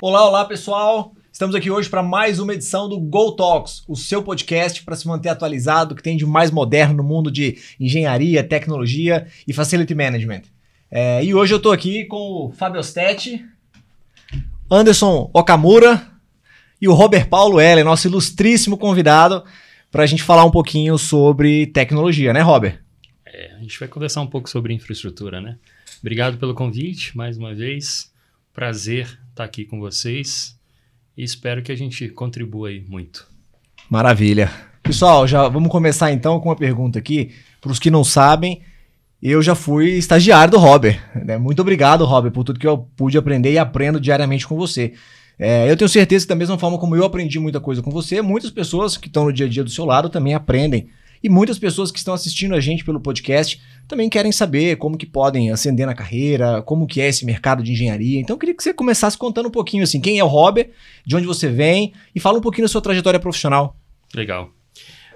Olá, olá pessoal! Estamos aqui hoje para mais uma edição do Go Talks, o seu podcast para se manter atualizado, que tem de mais moderno no mundo de engenharia, tecnologia e facility management. É, e hoje eu estou aqui com o Fábio Ostetti, Anderson Okamura e o Robert Paulo Heller, nosso ilustríssimo convidado, para a gente falar um pouquinho sobre tecnologia, né, Robert? É, a gente vai conversar um pouco sobre infraestrutura, né? Obrigado pelo convite, mais uma vez. Prazer estar aqui com vocês e espero que a gente contribua aí muito. Maravilha. Pessoal, já vamos começar então com uma pergunta aqui. Para os que não sabem, eu já fui estagiário do Robert. Né? Muito obrigado, Robert, por tudo que eu pude aprender e aprendo diariamente com você. É, eu tenho certeza que da mesma forma como eu aprendi muita coisa com você, muitas pessoas que estão no dia a dia do seu lado também aprendem. E muitas pessoas que estão assistindo a gente pelo podcast também querem saber como que podem ascender na carreira, como que é esse mercado de engenharia. Então eu queria que você começasse contando um pouquinho assim, quem é o Robert, de onde você vem e fala um pouquinho da sua trajetória profissional. Legal.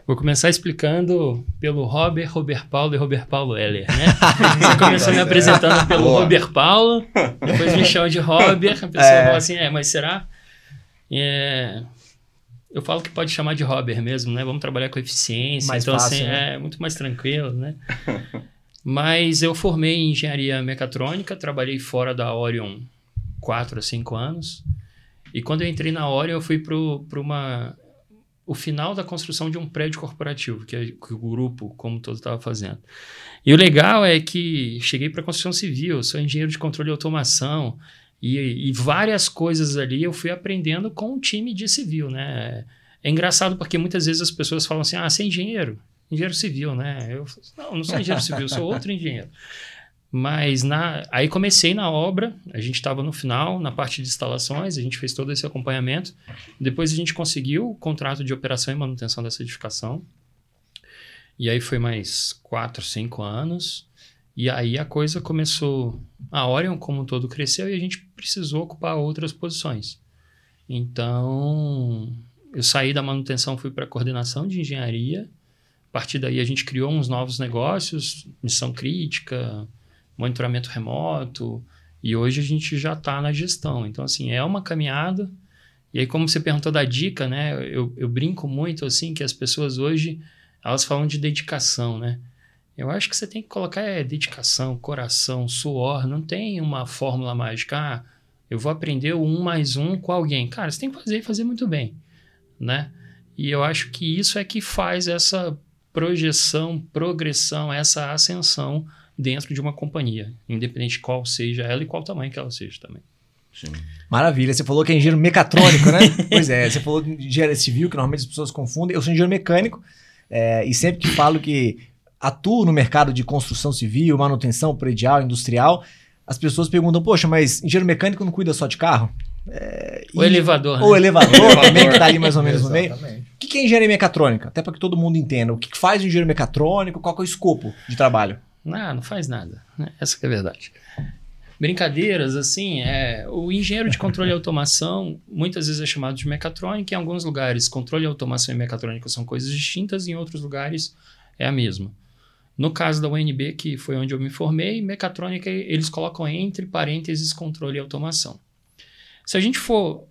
Vou começar explicando pelo Robert, Robert Paulo e Robert Paulo Heller, né? Você começou me apresentando pelo Boa. Robert Paulo, depois me chama de Robert, a pessoa é. fala assim, é, mas será? É, eu falo que pode chamar de Robert mesmo, né? Vamos trabalhar com eficiência. Mais então, fácil, assim, né? é muito mais tranquilo, né? Mas eu formei em engenharia mecatrônica, trabalhei fora da Orion 4 a 5 anos. E quando eu entrei na Orion, eu fui para uma o final da construção de um prédio corporativo, que, é, que o grupo, como todo, estava fazendo. E o legal é que cheguei para a construção civil, sou engenheiro de controle e automação, e, e, várias coisas ali eu fui aprendendo com o time de civil, né? É engraçado porque muitas vezes as pessoas falam assim, ah, você é engenheiro? Engenheiro civil, né? Eu não, não sou engenheiro civil, sou outro engenheiro. Mas na, aí comecei na obra, a gente estava no final, na parte de instalações, a gente fez todo esse acompanhamento. Depois a gente conseguiu o contrato de operação e manutenção dessa edificação. E aí foi mais quatro, cinco anos. E aí a coisa começou. A Orion, como um todo, cresceu e a gente precisou ocupar outras posições. Então, eu saí da manutenção, fui para a coordenação de engenharia. A partir daí, a gente criou uns novos negócios, missão crítica, monitoramento remoto. E hoje a gente já está na gestão. Então, assim, é uma caminhada. E aí, como você perguntou da dica, né? Eu, eu brinco muito, assim, que as pessoas hoje, elas falam de dedicação, né? Eu acho que você tem que colocar é, dedicação, coração, suor. Não tem uma fórmula mágica. Ah, eu vou aprender o um mais um com alguém. Cara, você tem que fazer e fazer muito bem, né? E eu acho que isso é que faz essa projeção, progressão, essa ascensão dentro de uma companhia, independente de qual seja ela e qual tamanho que ela seja também. Sim. Maravilha. Você falou que é engenheiro mecatrônico, né? pois é, você falou de engenharia civil, que normalmente as pessoas confundem. Eu sou engenheiro mecânico é, e sempre que falo que atuo no mercado de construção civil, manutenção predial, industrial, as pessoas perguntam, poxa, mas engenheiro mecânico não cuida só de carro? É, o e, elevador. O né? elevador também, que está ali mais ou menos no meio. O que é engenharia mecatrônica? Até para que todo mundo entenda. O que faz o engenheiro mecatrônico? Qual é o escopo de trabalho? Não, não faz nada. Né? Essa é a verdade. Brincadeiras, assim, é, o engenheiro de controle e automação muitas vezes é chamado de mecatrônica. Em alguns lugares, controle, automação e mecatrônica são coisas distintas, em outros lugares é a mesma. No caso da UNB, que foi onde eu me formei, mecatrônica eles colocam entre parênteses controle e automação. Se a gente for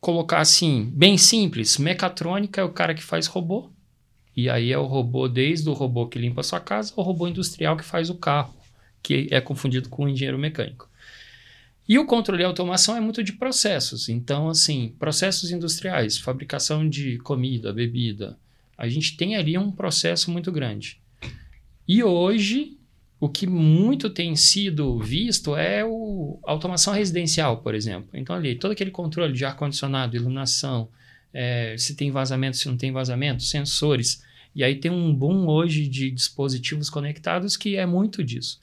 colocar assim, bem simples, mecatrônica é o cara que faz robô, e aí é o robô desde o robô que limpa a sua casa ao robô industrial que faz o carro, que é confundido com o engenheiro mecânico. E o controle e automação é muito de processos. Então, assim, processos industriais, fabricação de comida, bebida, a gente tem ali um processo muito grande. E hoje, o que muito tem sido visto é o, a automação residencial, por exemplo. Então, ali, todo aquele controle de ar-condicionado, iluminação, é, se tem vazamento, se não tem vazamento, sensores. E aí tem um boom hoje de dispositivos conectados que é muito disso.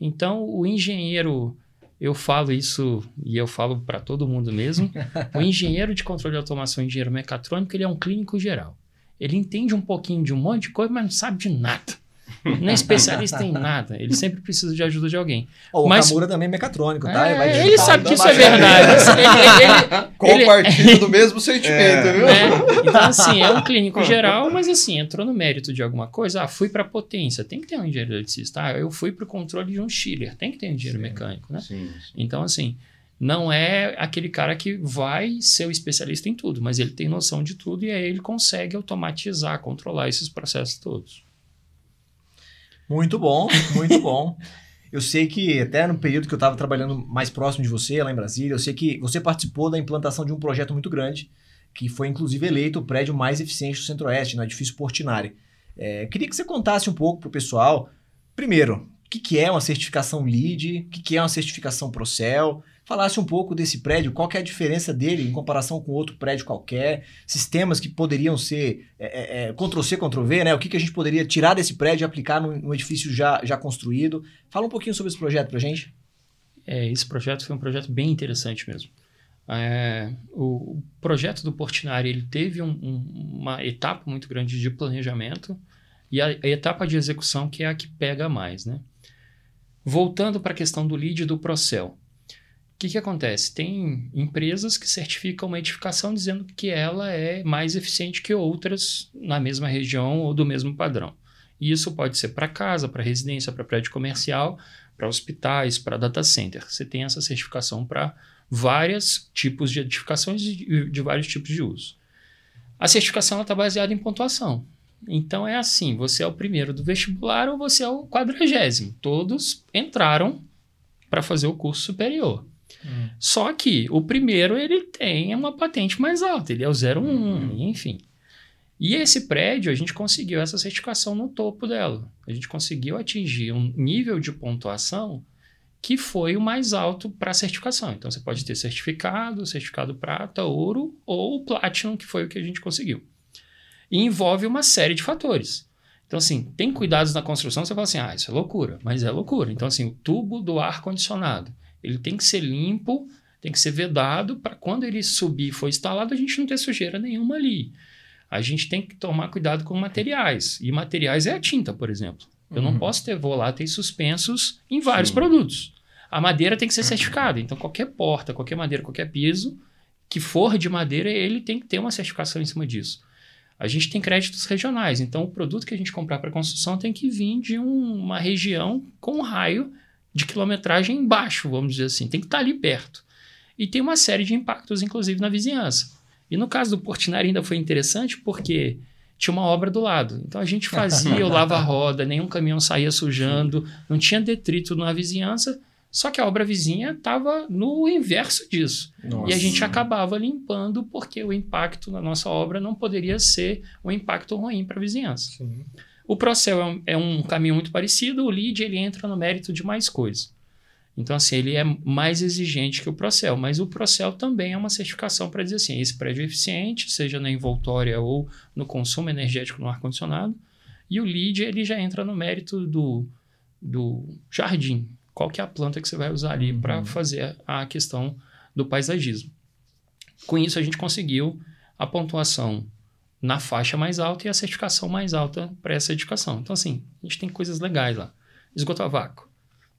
Então, o engenheiro, eu falo isso e eu falo para todo mundo mesmo, o engenheiro de controle de automação, engenheiro mecatrônico, ele é um clínico geral. Ele entende um pouquinho de um monte de coisa, mas não sabe de nada. Não é especialista em nada. Ele sempre precisa de ajuda de alguém. Oh, Mas- o Kamura também é mecatrônico, tá? É, vai ele digitar, sabe que isso é verdade. Ele- ele- ele- Compartilha do mesmo sentimento, viu? né? Então, assim, é um clínico geral, mas assim, entrou no mérito de alguma coisa. Ah, fui para potência, tem que ter um engenheiro eletricista. Ah, eu fui para o controle de um chiller, tem que ter um engenheiro Sim. mecânico, né? Sim, sim. Então, assim, não é aquele cara que vai ser o especialista em tudo, mas ele tem noção de tudo e aí ele consegue automatizar, controlar esses processos todos. Muito bom, muito bom. Eu sei que até no período que eu estava trabalhando mais próximo de você, lá em Brasília, eu sei que você participou da implantação de um projeto muito grande, que foi inclusive eleito o prédio mais eficiente do Centro-Oeste, no edifício Portinari. É, queria que você contasse um pouco para o pessoal, primeiro, o que, que é uma certificação LEED, o que, que é uma certificação Procel, falasse um pouco desse prédio, qual é a diferença dele em comparação com outro prédio qualquer, sistemas que poderiam ser é, é, é, Ctrl-C, Ctrl-V, né? O que, que a gente poderia tirar desse prédio e aplicar num, num edifício já, já construído. Fala um pouquinho sobre esse projeto pra gente. É, esse projeto foi um projeto bem interessante mesmo. É, o, o projeto do Portinari ele teve um- um- uma etapa muito grande de planejamento e a, a etapa de execução que é a que pega mais, né? Voltando para a questão do lead e do Procel. O que, que acontece? Tem empresas que certificam uma edificação dizendo que ela é mais eficiente que outras na mesma região ou do mesmo padrão. E isso pode ser para casa, para residência, para prédio comercial, para hospitais, para data center. Você tem essa certificação para vários tipos de edificações e de, vários tipos de uso. A certificação está baseada em pontuação. Então é assim: você é o primeiro do vestibular ou você é o quadragésimo. Todos entraram para fazer o curso superior. Só que o primeiro ele tem uma patente mais alta, ele é o 01, enfim. E esse prédio, a gente conseguiu essa certificação no topo dela. A gente conseguiu atingir um nível de pontuação que foi o mais alto para a certificação. Então você pode ter certificado, certificado prata, ouro ou platinum, que foi o que a gente conseguiu. E envolve uma série de fatores. Então, assim, tem cuidados na construção, você fala assim, ah, isso é loucura, mas é loucura. Então, assim, o tubo do ar-condicionado, ele tem que ser limpo, tem que ser vedado, para quando ele subir e for instalado, a gente não ter sujeira nenhuma ali. A gente tem que tomar cuidado com materiais. E materiais é a tinta, por exemplo. Eu não Uhum. posso ter voláteis suspensos em vários Sim. produtos. A madeira tem que ser certificada. Então, qualquer porta, qualquer madeira, qualquer piso que for de madeira, ele tem que ter uma certificação em cima disso. A gente tem créditos regionais. Então, o produto que a gente comprar para construção tem que vir de um- uma região com um raio de quilometragem baixo, vamos dizer assim. Tem que estar ali perto. E tem uma série de impactos, inclusive, na vizinhança. E no caso do Portinari ainda foi interessante porque tinha uma obra do lado. Então a gente fazia o lava-roda, nenhum caminhão saía sujando, não tinha detrito na vizinhança, só que a obra vizinha estava no inverso disso. Nossa. E a gente acabava limpando porque o impacto na nossa obra não poderia ser um impacto ruim para a vizinhança. Sim. O Procel é um, é um caminho muito parecido, o LEED ele entra no mérito de mais coisa. Então, assim, ele é mais exigente que o Procel, mas o Procel também é uma certificação para dizer assim, esse prédio é eficiente, seja na envoltória ou no consumo energético no ar-condicionado, e o LEED ele já entra no mérito do, do jardim, qual que é a planta que você vai usar ali Uhum. para fazer a questão do paisagismo. Com isso, a gente conseguiu a pontuação na faixa mais alta e a certificação mais alta para essa edificação. Então, assim, a gente tem coisas legais lá. Esgoto a vácuo.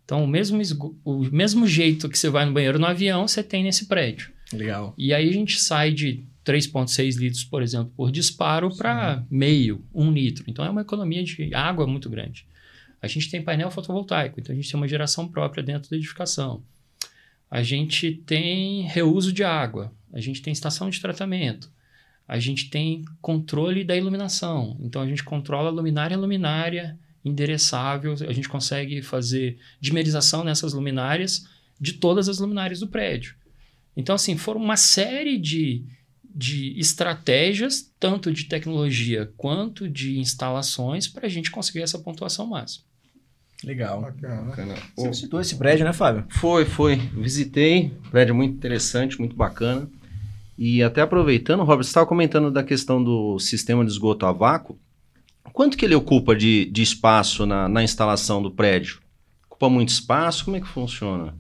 Então, o mesmo, esgo- o mesmo jeito que você vai no banheiro no avião, você tem nesse prédio. Legal. E aí a gente sai de 3,6 litros, por exemplo, por disparo para meio, um litro. Então, é uma economia de água muito grande. A gente tem painel fotovoltaico, então a gente tem uma geração própria dentro da edificação. A gente tem reuso de água, a gente tem estação de tratamento, a gente tem controle da iluminação. Então a gente controla luminária a luminária, endereçável, a gente consegue fazer dimerização nessas luminárias de todas as luminárias do prédio. Então, assim, foram uma série de, de estratégias, tanto de tecnologia quanto de instalações, para a gente conseguir essa pontuação máxima. Legal. Bacana. Bacana. Você Ô, citou esse prédio, né, Fábio? Foi, foi. Visitei, prédio muito interessante, muito bacana. E até aproveitando, Robert, você estava comentando da questão do sistema de esgoto a vácuo. Quanto que ele ocupa de, de espaço na, na instalação do prédio? Ocupa muito espaço? Como é que funciona?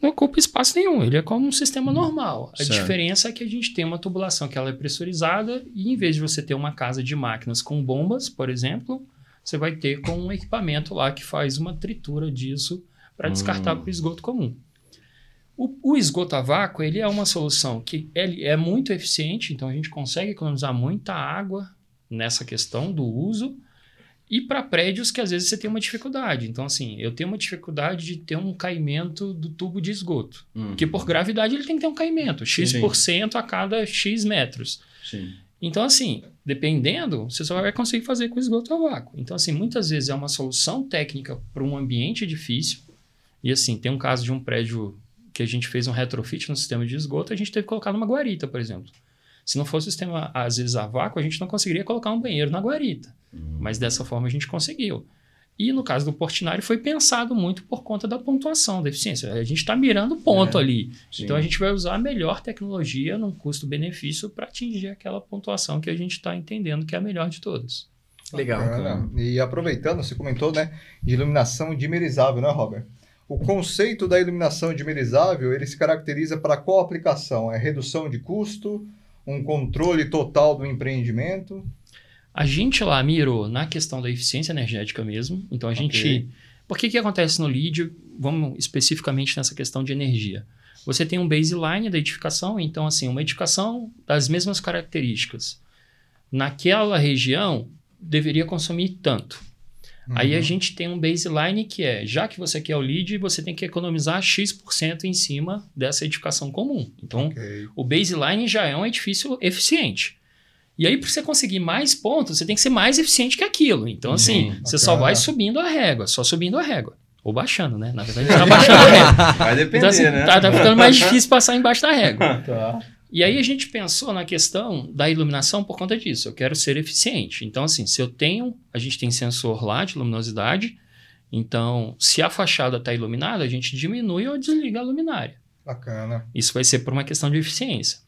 Não ocupa espaço nenhum, ele é como um sistema normal. A Certo. diferença é que a gente tem uma tubulação que ela é pressurizada e em vez de você ter uma casa de máquinas com bombas, por exemplo, você vai ter com um equipamento lá que faz uma tritura disso para descartar Hum. para o esgoto comum. O, o esgoto a vácuo ele é uma solução que ele é muito eficiente, então a gente consegue economizar muita água nessa questão do uso e para prédios que às vezes você tem uma dificuldade. Então, assim, eu tenho uma dificuldade de ter um caimento do tubo de esgoto. Uhum. Porque por gravidade ele tem que ter um caimento, X% a cada X metros. Sim. Então, assim, dependendo, você só vai conseguir fazer com esgoto a vácuo. Então, assim, muitas vezes é uma solução técnica para um ambiente difícil. E, assim, tem um caso de um prédio que a gente fez um retrofit no sistema de esgoto, a gente teve que colocar numa guarita, por exemplo. Se não fosse o sistema, às vezes, a vácuo, a gente não conseguiria colocar um banheiro na guarita. Uhum. Mas dessa forma a gente conseguiu. E no caso do Portinari foi pensado muito por conta da pontuação da eficiência. A gente está mirando ponto É, ali. Sim. Então a gente vai usar a melhor tecnologia num custo-benefício para atingir aquela pontuação que a gente está entendendo que é a melhor de todas. Legal. Bacana. E aproveitando, você comentou, né, de iluminação dimerizável, né, Robert? O conceito da iluminação dimerizável, ele se caracteriza para qual aplicação? É redução de custo, um controle total do empreendimento? A gente lá mirou na questão da eficiência energética mesmo. Então a gente. Ok. Por que que acontece no lead? Vamos especificamente nessa questão de energia. Você tem um baseline da edificação, então assim, uma edificação das mesmas características. Naquela região deveria consumir tanto. Aí a Uhum. gente tem um baseline que é, já que você quer o lead, você tem que economizar X% em cima dessa edificação comum. Então, Ok. o baseline já é um edifício eficiente. E aí, para você conseguir mais pontos, você tem que ser mais eficiente que aquilo. Então, assim, Sim, você só bacana. vai subindo a régua, só subindo a régua. Ou baixando, né? Na verdade, tá baixando a régua. Vai depender, Então, assim, né? tá, tá ficando mais difícil passar embaixo da régua. Tá. E aí a gente pensou na questão da iluminação por conta disso. Eu quero ser eficiente. Então, assim, se eu tenho, a gente tem sensor lá de luminosidade. Então, se a fachada está iluminada, a gente diminui ou desliga a luminária. Bacana. Isso vai ser por uma questão de eficiência.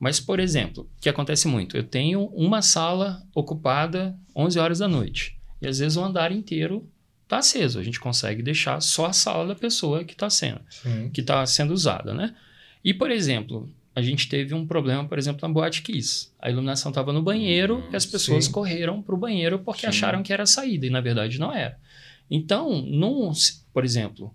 Mas, por exemplo, o que acontece muito? Eu tenho uma sala ocupada 11 horas da noite. E às vezes o andar inteiro está aceso. A gente consegue deixar só a sala da pessoa que está sendo Sim. que está sendo usada, né? E, por exemplo, a gente teve um problema, por exemplo, na Boate Kiss. A iluminação estava no banheiro Hum, e as pessoas sim. correram para o banheiro porque Sim. acharam que era a saída, e na verdade não era. Então, num, por exemplo,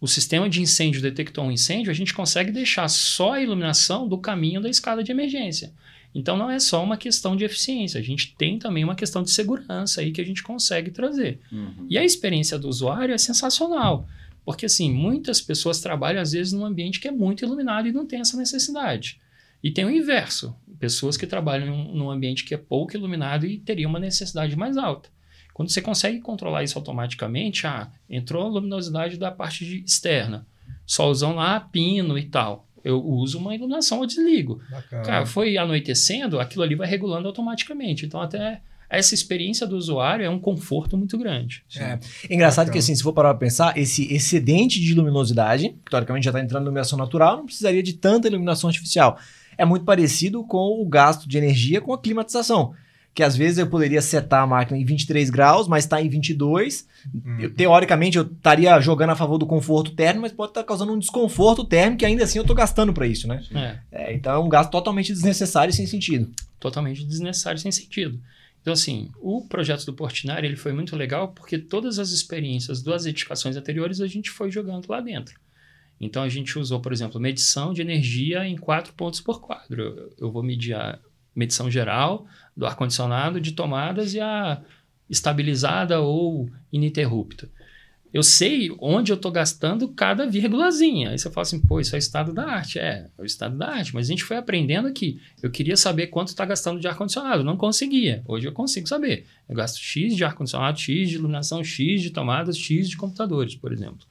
o sistema de incêndio detectou um incêndio, a gente consegue deixar só a iluminação do caminho da escada de emergência. Então não é só uma questão de eficiência, a gente tem também uma questão de segurança aí que a gente consegue trazer. Uhum. E a experiência do usuário é sensacional. Porque, assim, muitas pessoas trabalham, às vezes, num ambiente que é muito iluminado e não tem essa necessidade. E tem o inverso. Pessoas que trabalham num- ambiente que é pouco iluminado e teriam uma necessidade mais alta. Quando você consegue controlar isso automaticamente, ah, entrou a luminosidade da parte de- externa. Solzão lá, pino e tal. Eu uso uma iluminação, eu desligo. Bacana. Cara, foi anoitecendo, aquilo ali vai regulando automaticamente. Então, até essa experiência do usuário é um conforto muito grande. É. Engraçado Bacana. que, assim, se for parar pra pensar, esse excedente de luminosidade, que teoricamente já está entrando em iluminação natural, não precisaria de tanta iluminação artificial. É muito parecido com o gasto de energia com a climatização. Que às vezes eu poderia setar a máquina em 23 graus, mas está em 22. Hum. Eu, teoricamente, eu estaria jogando a favor do conforto térmico, mas pode estar causando um desconforto térmico que ainda assim eu estou gastando para isso, né? É, É, então é um gasto totalmente desnecessário e sem sentido. totalmente desnecessário, sem sentido. Então, assim, o projeto do Portinari ele foi muito legal porque todas as experiências das edificações anteriores a gente foi jogando lá dentro. Então, a gente usou, por exemplo, medição de energia em quatro pontos por quadro. Eu, vou medir a medição geral do ar-condicionado, de tomadas e a estabilizada ou ininterrupta. Eu sei onde eu estou gastando cada vírgulazinha. Aí você fala assim, pô, isso é estado da arte. É, é o estado da arte. Mas a gente foi aprendendo aqui. Eu queria saber quanto está gastando de ar-condicionado. Não conseguia. Hoje eu consigo saber. Eu gasto X de ar-condicionado, X de iluminação, X de tomadas, X de computadores, por exemplo.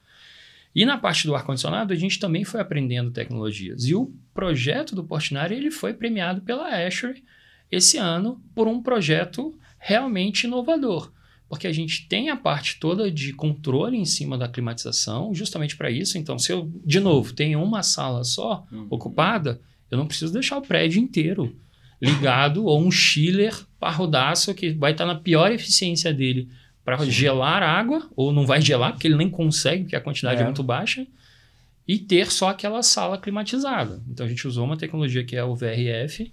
E na parte do ar-condicionado, a gente também foi aprendendo tecnologias. E o projeto do Portinari ele foi premiado pela Asher esse ano por um projeto realmente inovador. Porque a gente tem a parte toda de controle em cima da climatização, justamente para isso. Então, se eu, de novo, tenho uma sala só Uhum. ocupada, eu não preciso deixar o prédio inteiro ligado ou um chiller parrudaço que vai estar na pior eficiência dele para gelar água, ou não vai gelar, porque ele nem consegue, porque a quantidade é, É. muito baixa, e ter só aquela sala climatizada. Então a gente usou uma tecnologia que é o VRF,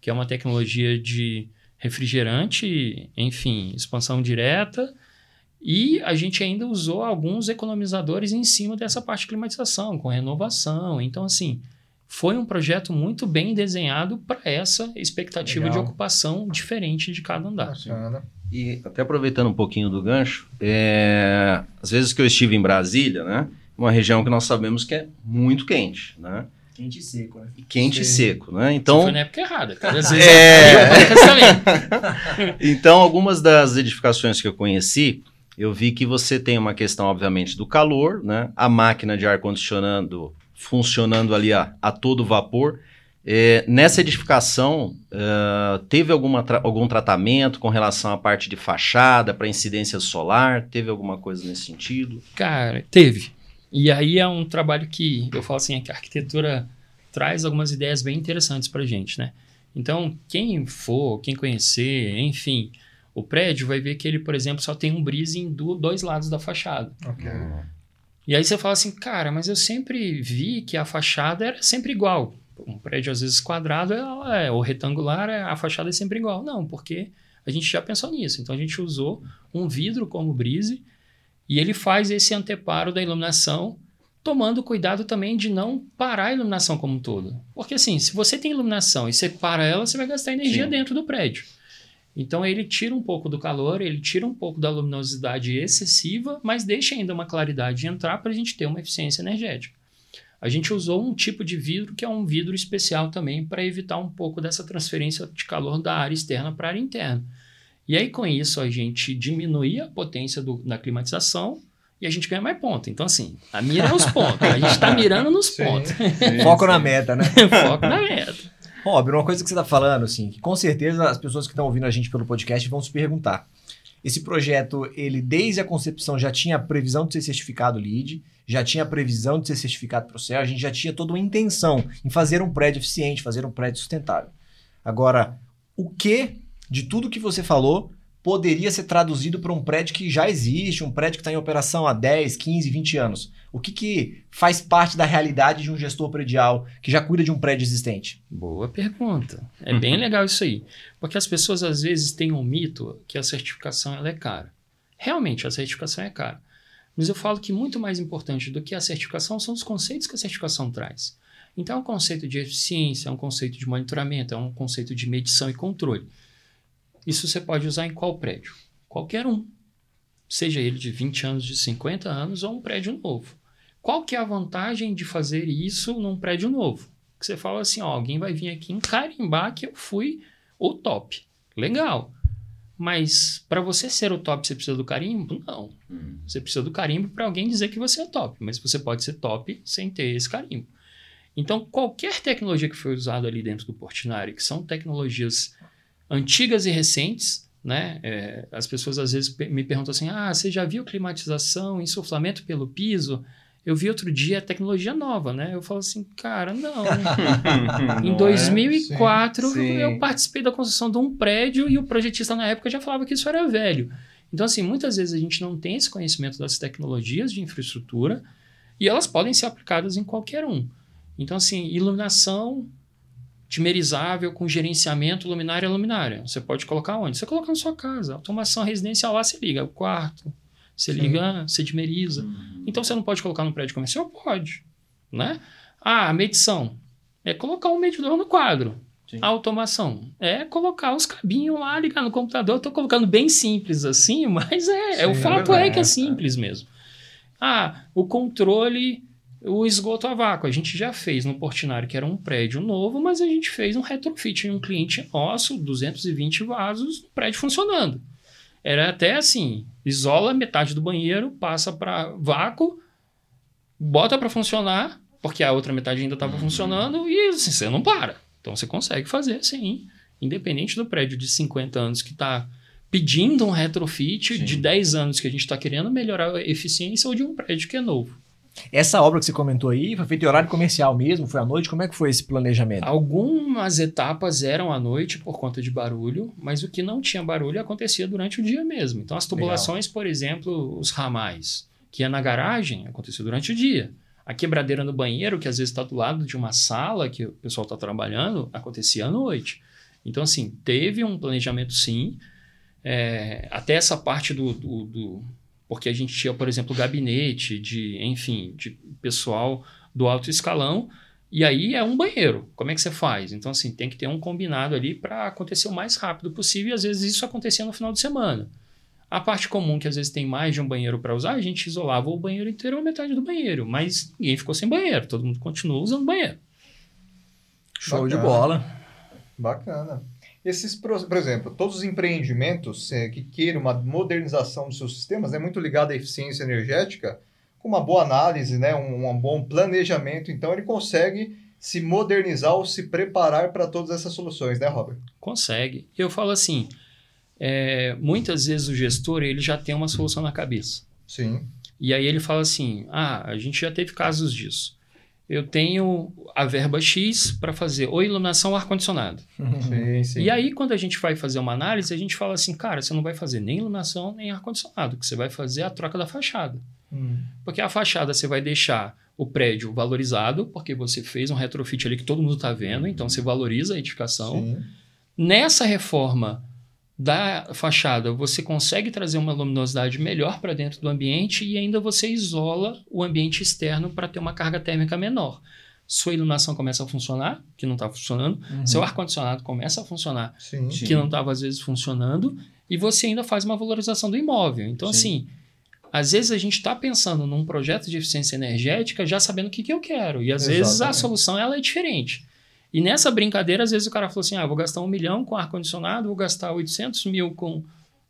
que é uma tecnologia de refrigerante, enfim, expansão direta. E a gente ainda usou alguns economizadores em cima dessa parte de climatização, com renovação. Então, assim, foi um projeto muito bem desenhado para essa expectativa Legal. de ocupação diferente de cada andar. Bacana. E até aproveitando um pouquinho do gancho, é, às vezes que eu estive em Brasília, né? Uma região que nós sabemos que é muito quente, né? Quente e seco, né? E quente e Sim. seco, né? Então, Então, foi na época errada. Cara. Às vezes É. é. também. então, algumas das edificações que eu conheci, eu vi que você tem uma questão, obviamente, do calor, né? A máquina de ar-condicionando funcionando ali a, a todo vapor. É, nessa edificação, ah, teve alguma tra- algum tratamento com relação à parte de fachada, para incidência solar? Teve alguma coisa nesse sentido? Cara, teve. E aí é um trabalho que eu falo assim, é que a arquitetura traz algumas ideias bem interessantes pra gente, né? Então, quem for, quem conhecer, enfim, o prédio vai ver que ele, por exemplo, só tem um brise em do- dois lados da fachada. Ok. E aí você fala assim, cara, mas eu sempre vi que a fachada era sempre igual. Um prédio, às vezes, quadrado ela é, ou retangular, é- a fachada é sempre igual. Não, porque a gente já pensou nisso. Então a gente usou um vidro como brise e ele faz esse anteparo da iluminação, tomando cuidado também de não parar a iluminação como um todo. Porque assim, se você tem iluminação e você para ela, você vai gastar energia Sim. dentro do prédio. Então ele tira um pouco do calor, ele tira um pouco da luminosidade excessiva, mas deixa ainda uma claridade entrar para a gente ter uma eficiência energética. A gente usou um tipo de vidro que é um vidro especial também para evitar um pouco dessa transferência de calor da área externa para a área interna. E aí com isso a gente diminui a potência do- da climatização e a gente ganha mais ponto. Então assim, a mira é os pontos, a gente está mirando nos Sim. pontos. Foco na meta, né? Foco na meta. Rob, uma coisa que você está falando, assim, que com certeza as pessoas que estão ouvindo a gente pelo podcast vão se perguntar. Esse projeto, ele desde a concepção já tinha a previsão de ser certificado LEED, já tinha a previsão de ser certificado para o céu, a gente já tinha toda uma intenção em fazer um prédio eficiente, fazer um prédio sustentável. Agora, o que de tudo que você falou poderia ser traduzido para um prédio que já existe, um prédio que está em operação há 10, 15, 20 anos? O que, que faz parte da realidade de um gestor predial que já cuida de um prédio existente? Boa pergunta. É bem legal isso aí. Porque as pessoas às vezes têm um mito que a certificação é cara. Realmente, a certificação é cara. Mas eu falo que muito mais importante do que a certificação são os conceitos que a certificação traz. Então, é um conceito de eficiência, é um conceito de monitoramento, é um conceito de medição e controle. Isso você pode usar em qual prédio? Qualquer um. Seja ele de 20 anos, de 50 anos ou um prédio novo. Qual que é a vantagem de fazer isso num prédio novo? Que você fala assim, ó, alguém vai vir aqui encarimbar que eu fui o top. Legal. Mas para você ser o top, você precisa do carimbo? Não. Você precisa do carimbo para alguém dizer que você é top, mas você pode ser top sem ter esse carimbo. Então, qualquer tecnologia que foi usada ali dentro do Portinari, que são tecnologias antigas e recentes, né? É, as pessoas às vezes me perguntam assim: ah, você já viu climatização, insuflamento pelo piso? Eu vi outro dia tecnologia nova, né? Eu falo assim, cara, não. Em Não é? 2004, Sim, sim. eu participei da construção de um prédio e o projetista na época já falava que isso era velho. Então, assim, muitas vezes a gente não tem esse conhecimento das tecnologias de infraestrutura e elas podem ser aplicadas em qualquer um. Então, assim, iluminação dimerizável com gerenciamento luminária a luminária. Você pode colocar onde? Você coloca na sua casa. Automação residencial lá, você liga o quarto, você Sim. liga, você dimeriza. Então você não pode colocar no prédio comercial? Pode. Né? Ah, a medição. É colocar um medidor no quadro. Sim. A automação. É colocar os cabinhos lá, ligar no computador. Tô colocando bem simples assim, mas é. é o Sim, é fato é, verdade, que é é. simples mesmo. Ah, o controle, o esgoto a vácuo. A gente já fez no Portinari, que era um prédio novo, mas a gente fez um retrofit em um cliente nosso, 220 vasos, um prédio funcionando. Era até assim, isola metade do banheiro, passa para vácuo, bota para funcionar, porque a outra metade ainda estava funcionando e assim, você não para. Então você consegue fazer sim, independente do prédio de 50 anos que está pedindo um retrofit Sim. de 10 anos que a gente está querendo melhorar a eficiência ou de um prédio que é novo. Essa obra que você comentou aí foi feita em horário comercial mesmo? Foi à noite? Como é que foi esse planejamento? Algumas etapas eram à noite por conta de barulho, mas o que não tinha barulho acontecia durante o dia mesmo. Então, as tubulações, por exemplo, os ramais, que é na garagem, acontecia durante o dia. A quebradeira no banheiro, que às vezes está do lado de uma sala que o pessoal está trabalhando, acontecia à noite. Então, assim, teve um planejamento sim. É, até essa parte do, do, do, Porque a gente tinha, por exemplo, gabinete de, enfim, de pessoal do alto escalão. E aí é um banheiro. Como é que você faz? Então, assim, tem que ter um combinado ali para acontecer o mais rápido possível. E às vezes isso acontecia no final de semana. A parte comum, que às vezes tem mais de um banheiro para usar, a gente isolava o banheiro inteiro ou metade do banheiro. Mas ninguém ficou sem banheiro. Todo mundo continuou usando banheiro. Show Bacana. de bola. Bacana. Esses, por exemplo, todos os empreendimentos eh, que queiram uma modernização dos seus sistemas é muito ligado à eficiência energética, com uma boa análise, né, um, um bom planejamento, então ele consegue se modernizar ou se preparar para todas essas soluções, né, Robert? Consegue. Eu falo assim, é, muitas vezes o gestor ele já tem uma solução na cabeça. Sim. E aí ele fala assim, ah, a gente já teve casos disso. Eu tenho a verba X para fazer ou iluminação ou ar-condicionado. E aí, quando a gente vai fazer uma análise, a gente fala assim, cara, você não vai fazer nem iluminação nem ar-condicionado, o que você vai fazer é a troca da fachada. Hum, Porque a fachada você vai deixar o prédio valorizado, porque você fez um retrofit ali que todo mundo está vendo, então você valoriza a edificação. sim. Nessa reforma da fachada, você consegue trazer uma luminosidade melhor para dentro do ambiente e ainda você isola o ambiente externo para ter uma carga térmica menor. Sua iluminação começa a funcionar, que não está funcionando. Uhum. Seu ar-condicionado começa a funcionar, Sim. Sim. que não estava às vezes funcionando. E você ainda faz uma valorização do imóvel. Então, Sim. assim, às vezes a gente está pensando num projeto de eficiência energética já sabendo o que, que eu quero. E às vezes a Exatamente. solução ela é diferente. E nessa brincadeira, às vezes o cara falou assim: ah, vou gastar um milhão com ar-condicionado, vou gastar 800 mil com,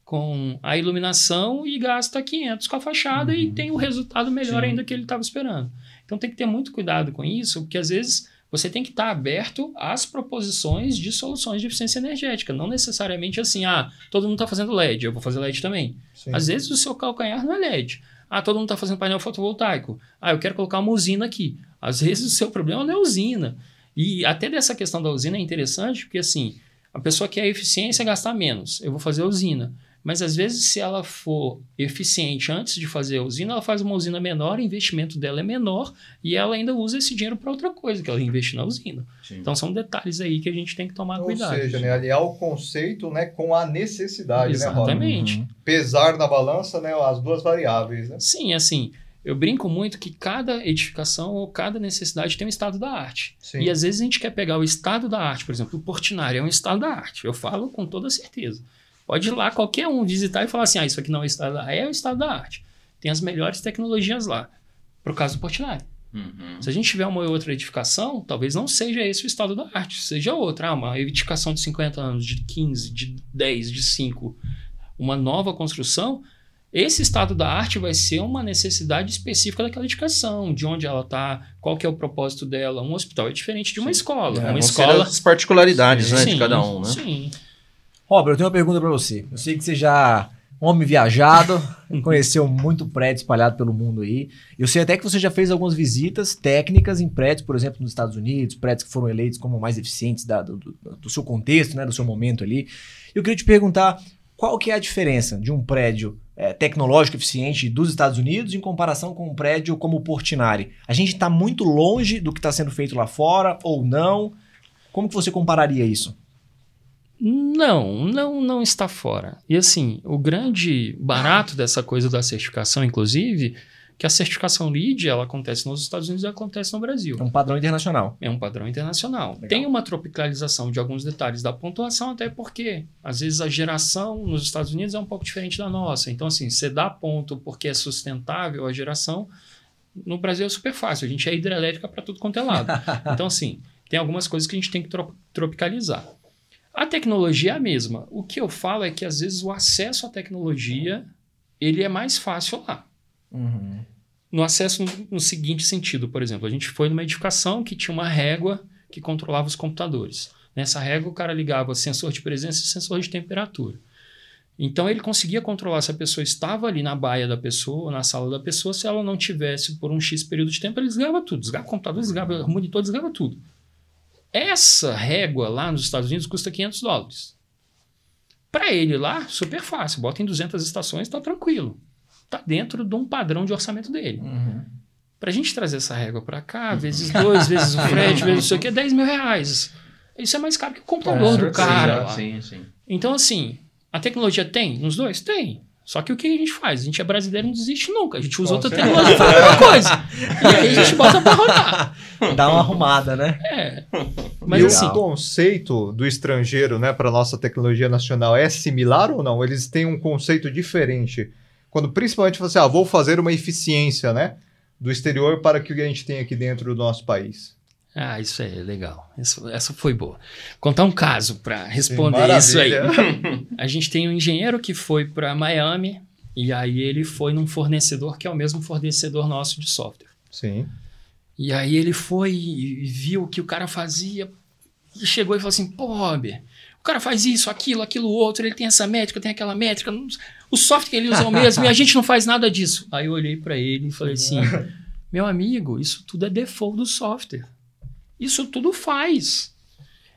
com a iluminação e gasta 500 com a fachada e tem o resultado melhor Sim. ainda que ele estava esperando. Então tem que ter muito cuidado com isso, porque às vezes você tem que estar aberto às proposições de soluções de eficiência energética. Não necessariamente assim, ah, todo mundo está fazendo LED, eu vou fazer LED também. sim. Às vezes o seu calcanhar não é LED. Ah, todo mundo está fazendo painel fotovoltaico. Ah, eu quero colocar uma usina aqui. Às vezes o seu problema não é usina. E até dessa questão da usina é interessante, porque assim, a pessoa quer eficiência gastar menos. Eu vou fazer a usina. Mas às vezes, se ela for eficiente antes de fazer a usina, ela faz uma usina menor, o investimento dela é menor e ela ainda usa esse dinheiro para outra coisa, que ela investe na usina. Sim. Então são detalhes aí que a gente tem que tomar Ou cuidado. seja, né, aliar o conceito né, com a necessidade, né? Exatamente. Uhum. Pesar na balança né, as duas variáveis, né? Sim, assim, eu brinco muito que cada edificação ou cada necessidade tem um estado da arte. Sim. E às vezes a gente quer pegar o estado da arte, por exemplo, o Portinari é um estado da arte. Eu falo com toda certeza. Pode ir lá qualquer um visitar e falar assim: ah, isso aqui não é o estado da arte. É o estado da arte. Tem as melhores tecnologias lá. Pro caso do Portinari. Uhum. Se a gente tiver uma outra edificação, talvez não seja esse o estado da arte, seja outra. Ah, uma edificação de 50 anos, de 15, de 10, de 5, uma nova construção. Esse estado da arte vai ser uma necessidade específica daquela edificação, de onde ela está, qual que é o propósito dela. Um hospital é diferente de uma escola. É, uma vão ser escola. as particularidades né, de Sim, cada um, né? Sim. Robert, eu tenho uma pergunta pra você. Eu sei que você já é homem viajado, conheceu muito prédio espalhado pelo mundo aí. Eu sei até que você já fez algumas visitas técnicas em prédios, por exemplo, nos Estados Unidos, prédios que foram eleitos como mais eficientes da- do, do- do seu contexto, né, do seu momento ali. Eu queria te perguntar qual que é a diferença de um prédio eh, tecnológico eficiente dos Estados Unidos em comparação com um prédio como o Portinari. A gente está muito longe do que está sendo feito lá fora ou não? Como que você compararia isso? Não, não, não está fora. E assim, o grande barato dessa coisa da certificação, inclusive, que a certificação LEED, ela acontece nos Estados Unidos e acontece no Brasil. É um padrão internacional. É um padrão internacional. Legal. Tem uma tropicalização de alguns detalhes da pontuação, até porque, às vezes, a geração nos Estados Unidos é um pouco diferente da nossa. Então, assim, você dá ponto porque é sustentável a geração. No Brasil é super fácil, a gente é hidrelétrica para tudo quanto é lado. Então, assim, tem algumas coisas que a gente tem que tro- tropicalizar. A tecnologia é a mesma. O que eu falo é que, às vezes, o acesso à tecnologia ele é mais fácil lá Uhum. no acesso no, no seguinte sentido, por exemplo, a gente foi numa edificação que tinha uma régua que controlava os computadores. Nessa régua, o cara ligava sensor de presença e sensor de temperatura. Então, ele conseguia controlar se a pessoa estava ali na baia da pessoa, na sala da pessoa, se ela não tivesse por um X período de tempo, ele desligava tudo. Desligava o computador, desligava o monitor, desligava tudo. Essa régua lá nos Estados Unidos custa 500 dólares. Para ele lá, super fácil. Bota em 200 estações, está tranquilo. Está dentro de um padrão de orçamento dele. Uhum. Para a gente trazer essa régua para cá, vezes dois, vezes o frete, vezes não sei o que, 10 mil reais. isso é mais caro que o computador É, do cara. Sim, sim. Então, assim, a tecnologia tem nos dois? Tem. Só que o que a gente faz? A gente é brasileiro, não desiste nunca. A gente usa Com outra certeza. tecnologia e faz a mesma coisa. E aí a gente bota pra rodar. Dá uma arrumada, né? É. Mas Mas e assim, o conceito do estrangeiro, né, para nossa tecnologia nacional é similar ou não? Eles têm um conceito diferente. Quando principalmente você, ah, vou fazer uma eficiência, né, do exterior para que o que a gente tem aqui dentro do nosso país. Ah, isso é legal. Isso- essa foi boa. Contar um caso para responder Maravilha. isso aí. A gente tem um engenheiro que foi para Miami e aí ele foi num fornecedor que é o mesmo fornecedor nosso de software. Sim. E aí ele foi e viu o que o cara fazia e chegou e falou assim: pô, Rober, o cara faz isso, aquilo, aquilo outro, ele tem essa métrica, tem aquela métrica, não- o software que ele usa é o mesmo e a gente não faz nada disso. Aí eu olhei para ele e falei assim: meu amigo, isso tudo é default do software. Isso tudo faz.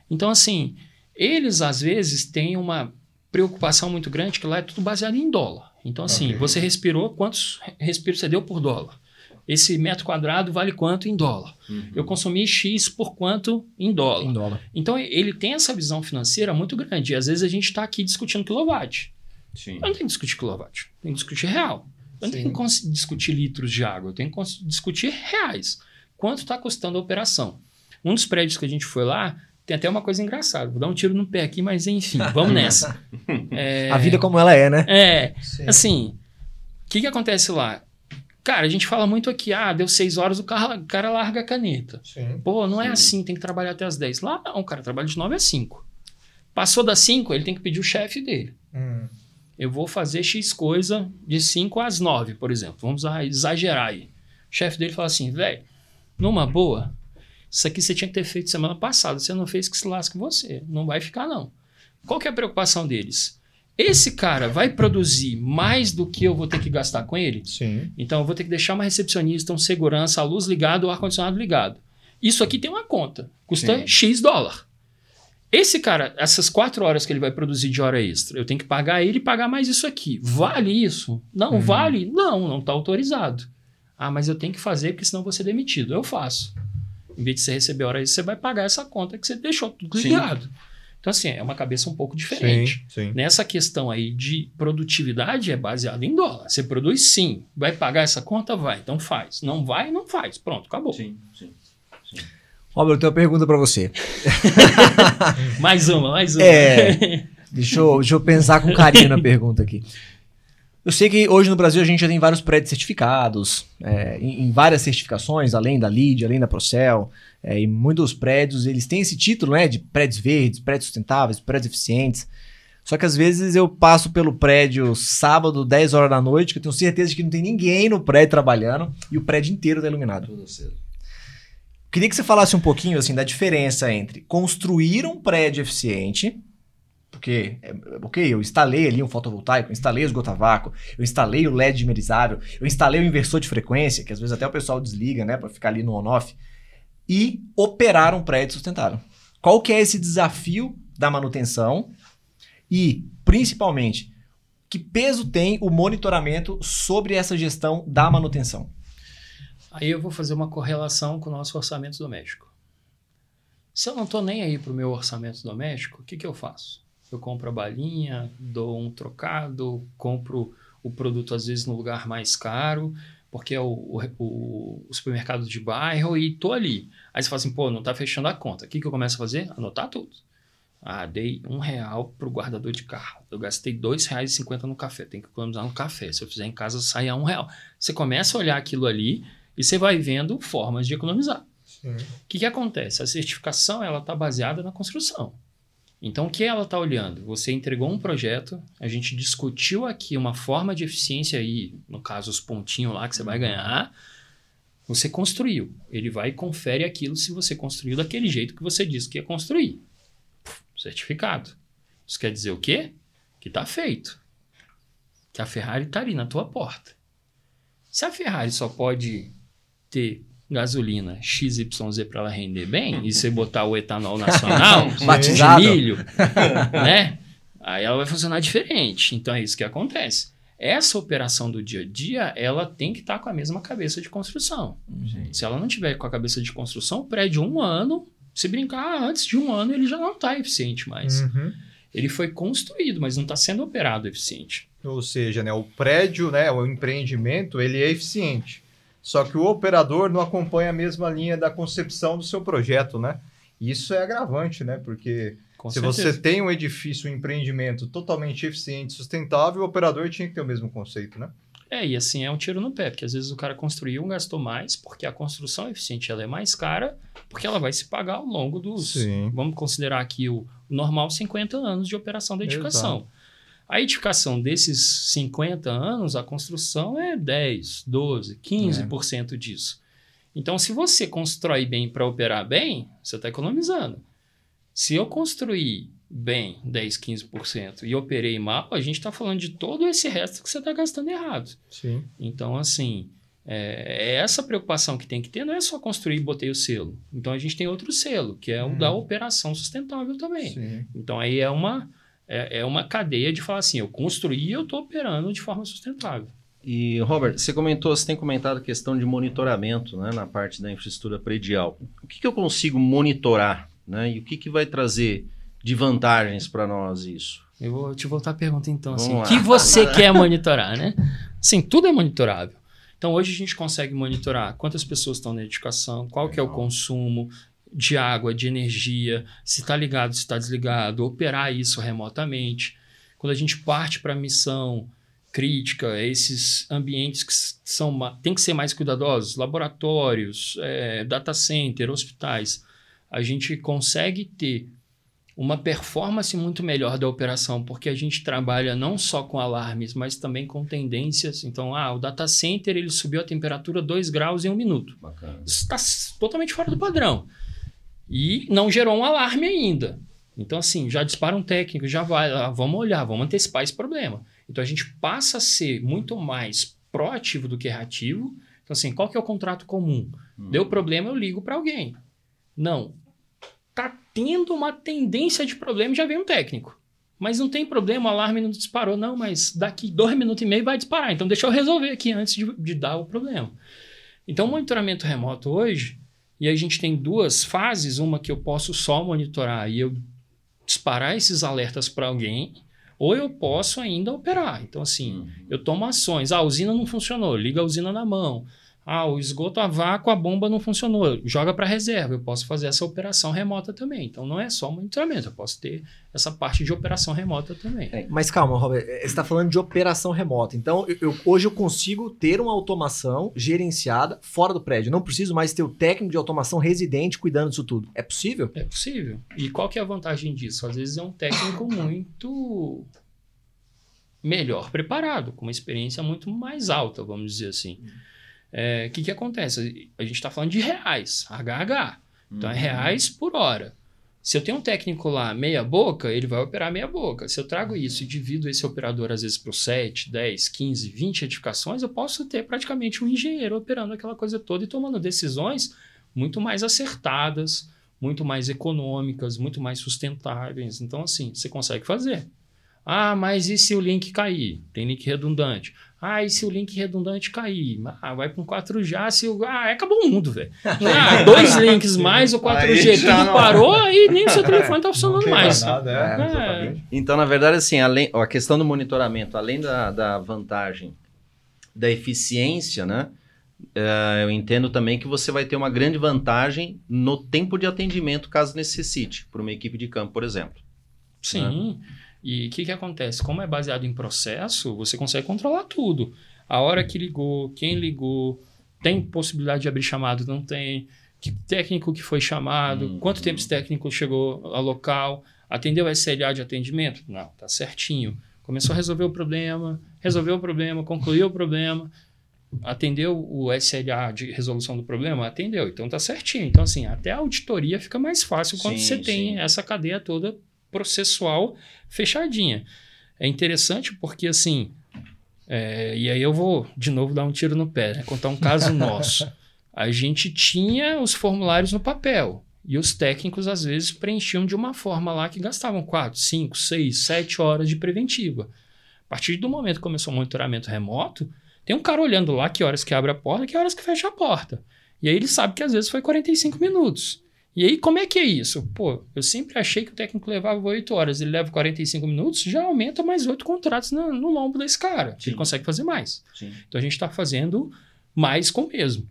Então, assim, eles às vezes têm uma preocupação muito grande que lá é tudo baseado em dólar. Então, assim, Ok. você respirou, quantos respiros você deu por dólar? Esse metro quadrado vale quanto em dólar? Eu consumi X por quanto em dólar? Em dólar. Então, ele tem essa visão financeira muito grande. E às vezes a gente está aqui discutindo quilowatt. Sim. Eu não tenho que discutir quilowatt, eu tenho que discutir real. Eu não Sim. tenho que discutir litros de água, eu tenho que discutir reais. Quanto está custando a operação? Um dos prédios que a gente foi lá, tem até uma coisa engraçada. Vou dar um tiro no pé aqui, mas enfim, vamos nessa. É, A vida como ela é, né? é, Sim. assim, o que, que acontece lá? Cara, a gente fala muito aqui, ah, deu seis horas, o cara, o cara larga a caneta. Sim. Pô, não é Sim. assim, tem que trabalhar até as 10. Lá não, o cara trabalha de 9 às 5. Passou das 5, ele tem que pedir o chefe dele. Hum. Eu vou fazer X coisa de 5 às 9, por exemplo. Vamos exagerar aí. O chefe dele fala assim, velho, numa boa, isso aqui você tinha que ter feito semana passada. Você não fez que se lasque você. Não vai ficar, não. Qual que é a preocupação deles? Esse cara vai produzir mais do que eu vou ter que gastar com ele? Sim. Então eu vou ter que deixar uma recepcionista, um segurança, a luz ligada, o ar-condicionado ligado. Isso aqui tem uma conta. Custa Sim. X dólar. Esse cara, essas quatro horas que ele vai produzir de hora extra, eu tenho que pagar ele e pagar mais isso aqui. Vale isso? Não, Uhum. vale? Não, não está autorizado. Ah, mas eu tenho que fazer porque senão eu vou ser demitido. Eu faço. Em vez de você receber hora extra, você vai pagar essa conta que você deixou tudo Sim. ligado. Então, assim, é uma cabeça um pouco diferente. Sim. Sim. Nessa questão aí de produtividade é baseado em dólar. Você produz sim. Vai pagar essa conta? Vai. Então faz. Não vai? Não faz. Pronto, acabou. Sim, sim. Robert, eu tenho uma pergunta pra você. Mais uma, mais uma. É. Deixa eu, deixa eu pensar com carinho na pergunta aqui. Eu sei que hoje no Brasil a gente já tem vários prédios certificados, é, em, em várias certificações, além da LEED, além da Procel, é, e muitos prédios eles têm esse título né, de prédios verdes, prédios sustentáveis, prédios eficientes. Só que às vezes eu passo pelo prédio sábado, 10 horas da noite, que eu tenho certeza de que não tem ninguém no prédio trabalhando e o prédio inteiro está iluminado. Tudo cedo. Queria que você falasse um pouquinho assim da diferença entre construir um prédio eficiente, porque, é, ok, eu instalei ali um fotovoltaico, eu instalei o esgoto-a-vácuo, eu instalei o LED dimerizável, eu instalei o inversor de frequência, que às vezes até o pessoal desliga, né, para ficar ali no on-off, e operar um prédio sustentável. Qual que é esse desafio da manutenção e, principalmente, que peso tem o monitoramento sobre essa gestão da manutenção? Aí eu vou fazer uma correlação com o nosso orçamento doméstico. Se eu não estou nem aí para o meu orçamento doméstico, o que, que eu faço? Eu compro a balinha, dou um trocado, compro o produto às vezes no lugar mais caro, porque é o, o- o supermercado de bairro e tô ali. Aí você fala assim, pô, não tá fechando a conta. O que, que eu começo a fazer? Anotar tudo. Ah, dei um real pro guardador de carro. Eu gastei dois reais e cinquenta no café. Tem que economizar no café. Se eu fizer em casa, sai a um real. Você começa a olhar aquilo ali e você vai vendo formas de economizar. O que, que acontece? A certificação ela está baseada na construção. Então, o que ela está olhando? Você entregou um projeto, a gente discutiu aqui uma forma de eficiência aí, no caso, os pontinhos lá que você vai ganhar. Você construiu. Ele vai e confere aquilo se você construiu daquele jeito que você disse que ia construir. Certificado. Isso quer dizer o quê? Que está feito. Que a Ferrari está ali na tua porta. Se a Ferrari só pode ter gasolina XYZ para ela render bem, e você botar o etanol nacional, Batizado. de milho, né? Aí ela vai funcionar diferente. Então é isso que acontece. Essa operação do dia a dia, ela tem que estar com a mesma cabeça de construção. Se ela não tiver com a cabeça de construção, o prédio um ano Se brincar, ah, antes de um ano ele já não está eficiente mais. Uhum. Ele foi construído, mas não está sendo operado eficiente. Ou seja, né, o prédio, né, o empreendimento, ele é eficiente. Só que o operador não acompanha a mesma linha da concepção do seu projeto, né? Isso é agravante, né? Porque Com se certeza. você tem um edifício, um empreendimento totalmente eficiente, sustentável, o operador tinha que ter o mesmo conceito, né? É, e assim é um tiro no pé, porque às vezes o cara construiu, gastou mais, porque a construção eficiente ela é mais cara, porque ela vai se pagar ao longo dos. Sim. Vamos considerar aqui o normal 50 anos de operação da edificação. A edificação desses 50 anos, a construção é 10, 12, 15% disso. Então, se você constrói bem para operar bem, você está economizando. Se eu construir bem 10, 15% e operei mal, a gente está falando de todo esse resto que você está gastando errado. Sim. Então, assim, é, é essa preocupação que tem que ter, não é só construir e botei o selo. Então, a gente tem outro selo, que é o Hum. da operação sustentável também. Sim. Então, aí é uma, é, é uma cadeia de falar assim, eu construí e eu estou operando de forma sustentável. E, Robert, você comentou, você tem comentado a questão de monitoramento né, na parte da infraestrutura predial. O que, que eu consigo monitorar? Né, e o que, que vai trazer de vantagens para nós isso? Eu vou te voltar a pergunta então, Vamos assim, o que você quer monitorar, né? Sim, tudo é monitorável. Então hoje a gente consegue monitorar quantas pessoas estão na edificação, qual que é o consumo de água, de energia, se está ligado, se está desligado, operar isso remotamente. Quando a gente parte para a missão crítica, esses ambientes que são tem que ser mais cuidadosos, laboratórios, eh, data center, hospitais, a gente consegue ter uma performance muito melhor da operação, porque a gente trabalha não só com alarmes, mas também com tendências. Então, ah, o data center ele subiu a temperatura 2 graus em um minuto. Bacana. Isso está totalmente fora do padrão. E não gerou um alarme ainda. Então, assim, já dispara um técnico, já vai lá, vamos olhar, vamos antecipar esse problema. Então, a gente passa a ser muito mais proativo do que reativo. Então, assim, qual que é o contrato comum? Hum. Deu problema, eu ligo para alguém. Não. Tá tendo uma tendência de problema e já vem um técnico. Mas não tem problema, o alarme não disparou. Não, mas daqui dois minutos e meio vai disparar. Então deixa eu resolver aqui antes de, de dar o problema. Então, o monitoramento remoto hoje, e a gente tem duas fases, uma que eu posso só monitorar e eu disparar esses alertas para alguém, ou eu posso ainda operar. Então, assim, Hum. eu tomo ações. Ah, a usina não funcionou, liga a usina na mão. Ah, o esgoto a vácuo, a bomba não funcionou, joga para reserva. Eu posso fazer essa operação remota também. Então não é só monitoramento, eu posso ter essa parte de operação remota também. É. Mas calma, Robert, eh, você está falando de operação remota. Então, eu- eu- hoje eu consigo ter uma automação gerenciada fora do prédio. Não preciso mais ter o técnico de automação residente cuidando disso tudo. É possível? É possível. E qual que é a vantagem disso? Às vezes é um técnico muito melhor preparado, com uma experiência muito mais alta, vamos dizer assim. É, O que, que acontece? A gente está falando de reais, HH. Então é Uhum. reais por hora. Se eu tenho um técnico lá meia boca, ele vai operar meia boca. Se eu trago isso e divido esse operador às vezes por 7, 10, 15, 20 edificações, eu posso ter praticamente um engenheiro operando aquela coisa toda e tomando decisões muito mais acertadas, muito mais econômicas, muito mais sustentáveis. Então, assim, você consegue fazer. Ah, mas e se o link cair? Tem link redundante. Ah, e se o link redundante cair? Ah, vai para um 4G, se o... Ah, acabou o mundo, velho. Ah, dois links mais, o 4G, Aí tudo não- parou, aí nem o seu telefone tá Não funcionando mais. nada, é. É. Então, na verdade, assim, além, ó, a questão do monitoramento, além da, da vantagem da eficiência, né? eh, eu entendo também que você vai ter uma grande vantagem no tempo de atendimento, caso necessite, por uma equipe de campo, por exemplo. Sim. E o que, que acontece? Como é baseado em processo, você consegue controlar tudo. A hora que ligou, quem ligou, tem possibilidade de abrir chamado, não tem. Que técnico que foi chamado, Hum, quanto tempo esse técnico chegou ao local, atendeu o SLA de atendimento? Não, tá certinho. Começou a resolver o problema, resolveu o problema, concluiu o problema, atendeu o SLA de resolução do problema? Atendeu, então tá certinho. Então, assim, até a auditoria fica mais fácil quando Sim, você tem sim. essa cadeia toda processual fechadinha. É interessante porque, assim, é, e aí eu vou de novo dar um tiro no pé, né? contar um caso nosso. A gente tinha os formulários no papel e os técnicos às vezes preenchiam de uma forma lá que gastavam 4, 5, 6, 7 horas de preventiva. A partir do momento que começou o monitoramento remoto, tem um cara olhando lá que horas que abre a porta, que horas que fecha a porta. E aí ele sabe que às vezes foi 45 minutos. E aí, como é que é isso? Pô, eu sempre achei que o técnico levava 8 horas, ele leva 45 minutos, já aumenta mais 8 contratos no, no lombo desse cara. Sim. Ele consegue fazer mais. Sim. Então a gente está fazendo mais com o mesmo.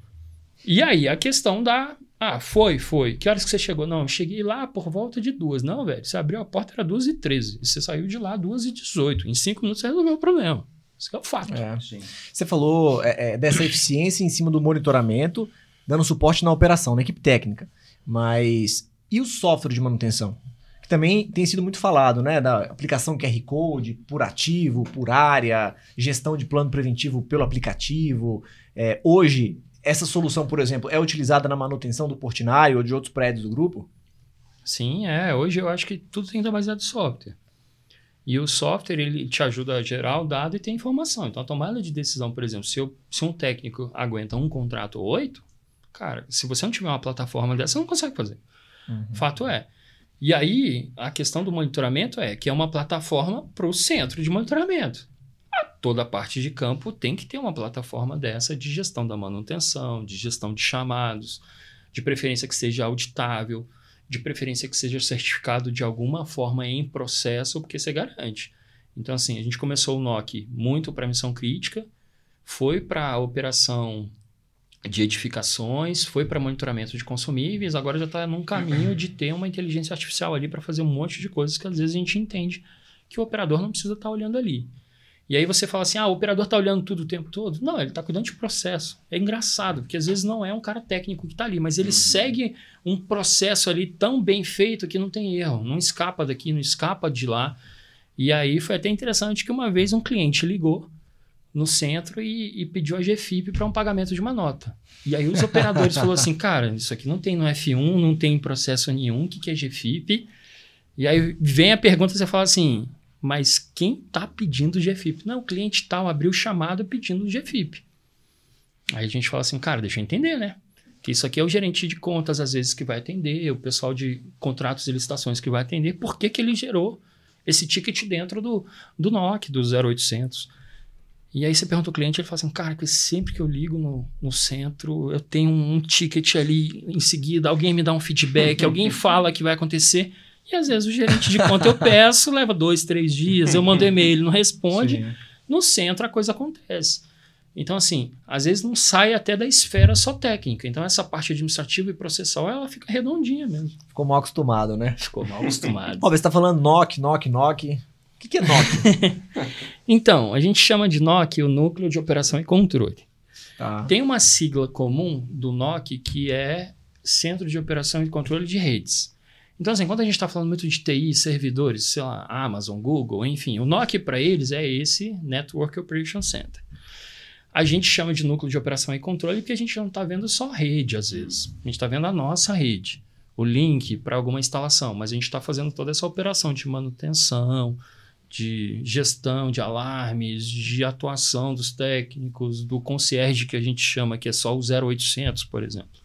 E aí a questão da. Ah, foi, foi. Que horas que você chegou? Não, eu cheguei lá por volta de duas. Não, velho, você abriu a porta, era duas e 13. E você saiu de lá duas e 18. Em cinco minutos você resolveu o problema. Isso é o fato. É. Sim. Você falou é, é, dessa eficiência em cima do monitoramento, dando suporte na operação, na equipe técnica. Mas e o software de manutenção? Que também tem sido muito falado, né? Da aplicação QR Code, por ativo, por área, gestão de plano preventivo pelo aplicativo. É, hoje, essa solução, por exemplo, é utilizada na manutenção do Portinari ou de outros prédios do grupo? Sim, é. Hoje eu acho que tudo tem que estar baseado em software. E o software, ele te ajuda a gerar o dado e ter informação. Então, a tomada de decisão, por exemplo, se, eu, se um técnico aguenta um contrato ou oito, cara, se você não tiver uma plataforma dessa, você não consegue fazer. Fato é. E aí, a questão do monitoramento é que é uma plataforma para o centro de monitoramento. A toda a parte de campo tem que ter uma plataforma dessa de gestão da manutenção, de gestão de chamados, de preferência que seja auditável, de preferência que seja certificado de alguma forma em processo, porque você garante. Então, assim, a gente começou o NOC muito para missão crítica, foi para a operação de edificações, foi para monitoramento de consumíveis, agora já está num caminho de ter uma inteligência artificial ali para fazer um monte de coisas que às vezes a gente entende que o operador não precisa estar olhando ali. E aí você fala assim, ah, o operador está olhando tudo o tempo todo. Não, ele está cuidando de processo. É engraçado, porque às vezes não é um cara técnico que está ali, mas ele segue um processo ali tão bem feito que não tem erro, não escapa daqui, não escapa de lá. E aí foi até interessante que uma vez um cliente ligou no centro e, e pediu a GFIP para um pagamento de uma nota. E aí os operadores falaram assim, cara, isso aqui não tem no F1, não tem em processo nenhum, o que, que é GFIP? E aí vem a pergunta, você fala assim, mas quem está pedindo GFIP? Não, o cliente tal abriu chamada pedindo GFIP. Aí a gente fala assim, cara, deixa eu entender, né? Que isso aqui é o gerente de contas, às vezes, que vai atender, o pessoal de contratos e licitações que vai atender, por que, que ele gerou esse ticket dentro do, do NOC, do 0800? E aí você pergunta ao cliente, ele fala assim, cara, que sempre que eu ligo no, no centro, eu tenho um ticket ali em seguida, alguém me dá um feedback, alguém fala que vai acontecer. E às vezes o gerente de conta eu peço, leva dois, três dias, eu mando e-mail, ele não responde. Sim. No centro a coisa acontece. Então, assim, às vezes não sai até da esfera só técnica. Então, essa parte administrativa e processual, ela fica redondinha mesmo. Ficou mal acostumado, né? Ficou mal acostumado. Ó, você está falando NOC, NOC, NOC. O que, que é NOC? então, a gente chama de NOC o Núcleo de Operação e Controle. tá. Tem uma sigla comum do NOC que é Centro de Operação e Controle de Redes. Então, assim, quando a gente está falando muito de TI, servidores, sei lá, Amazon, Google, enfim, o NOC para eles é esse Network Operation Center. A gente chama de núcleo de operação e controle porque a gente não está vendo só rede, às vezes. A gente está vendo a nossa rede, o link para alguma instalação, mas a gente está fazendo toda essa operação de manutenção, de gestão de alarmes, de atuação dos técnicos, do concierge que a gente chama, que é só o 0800, por exemplo.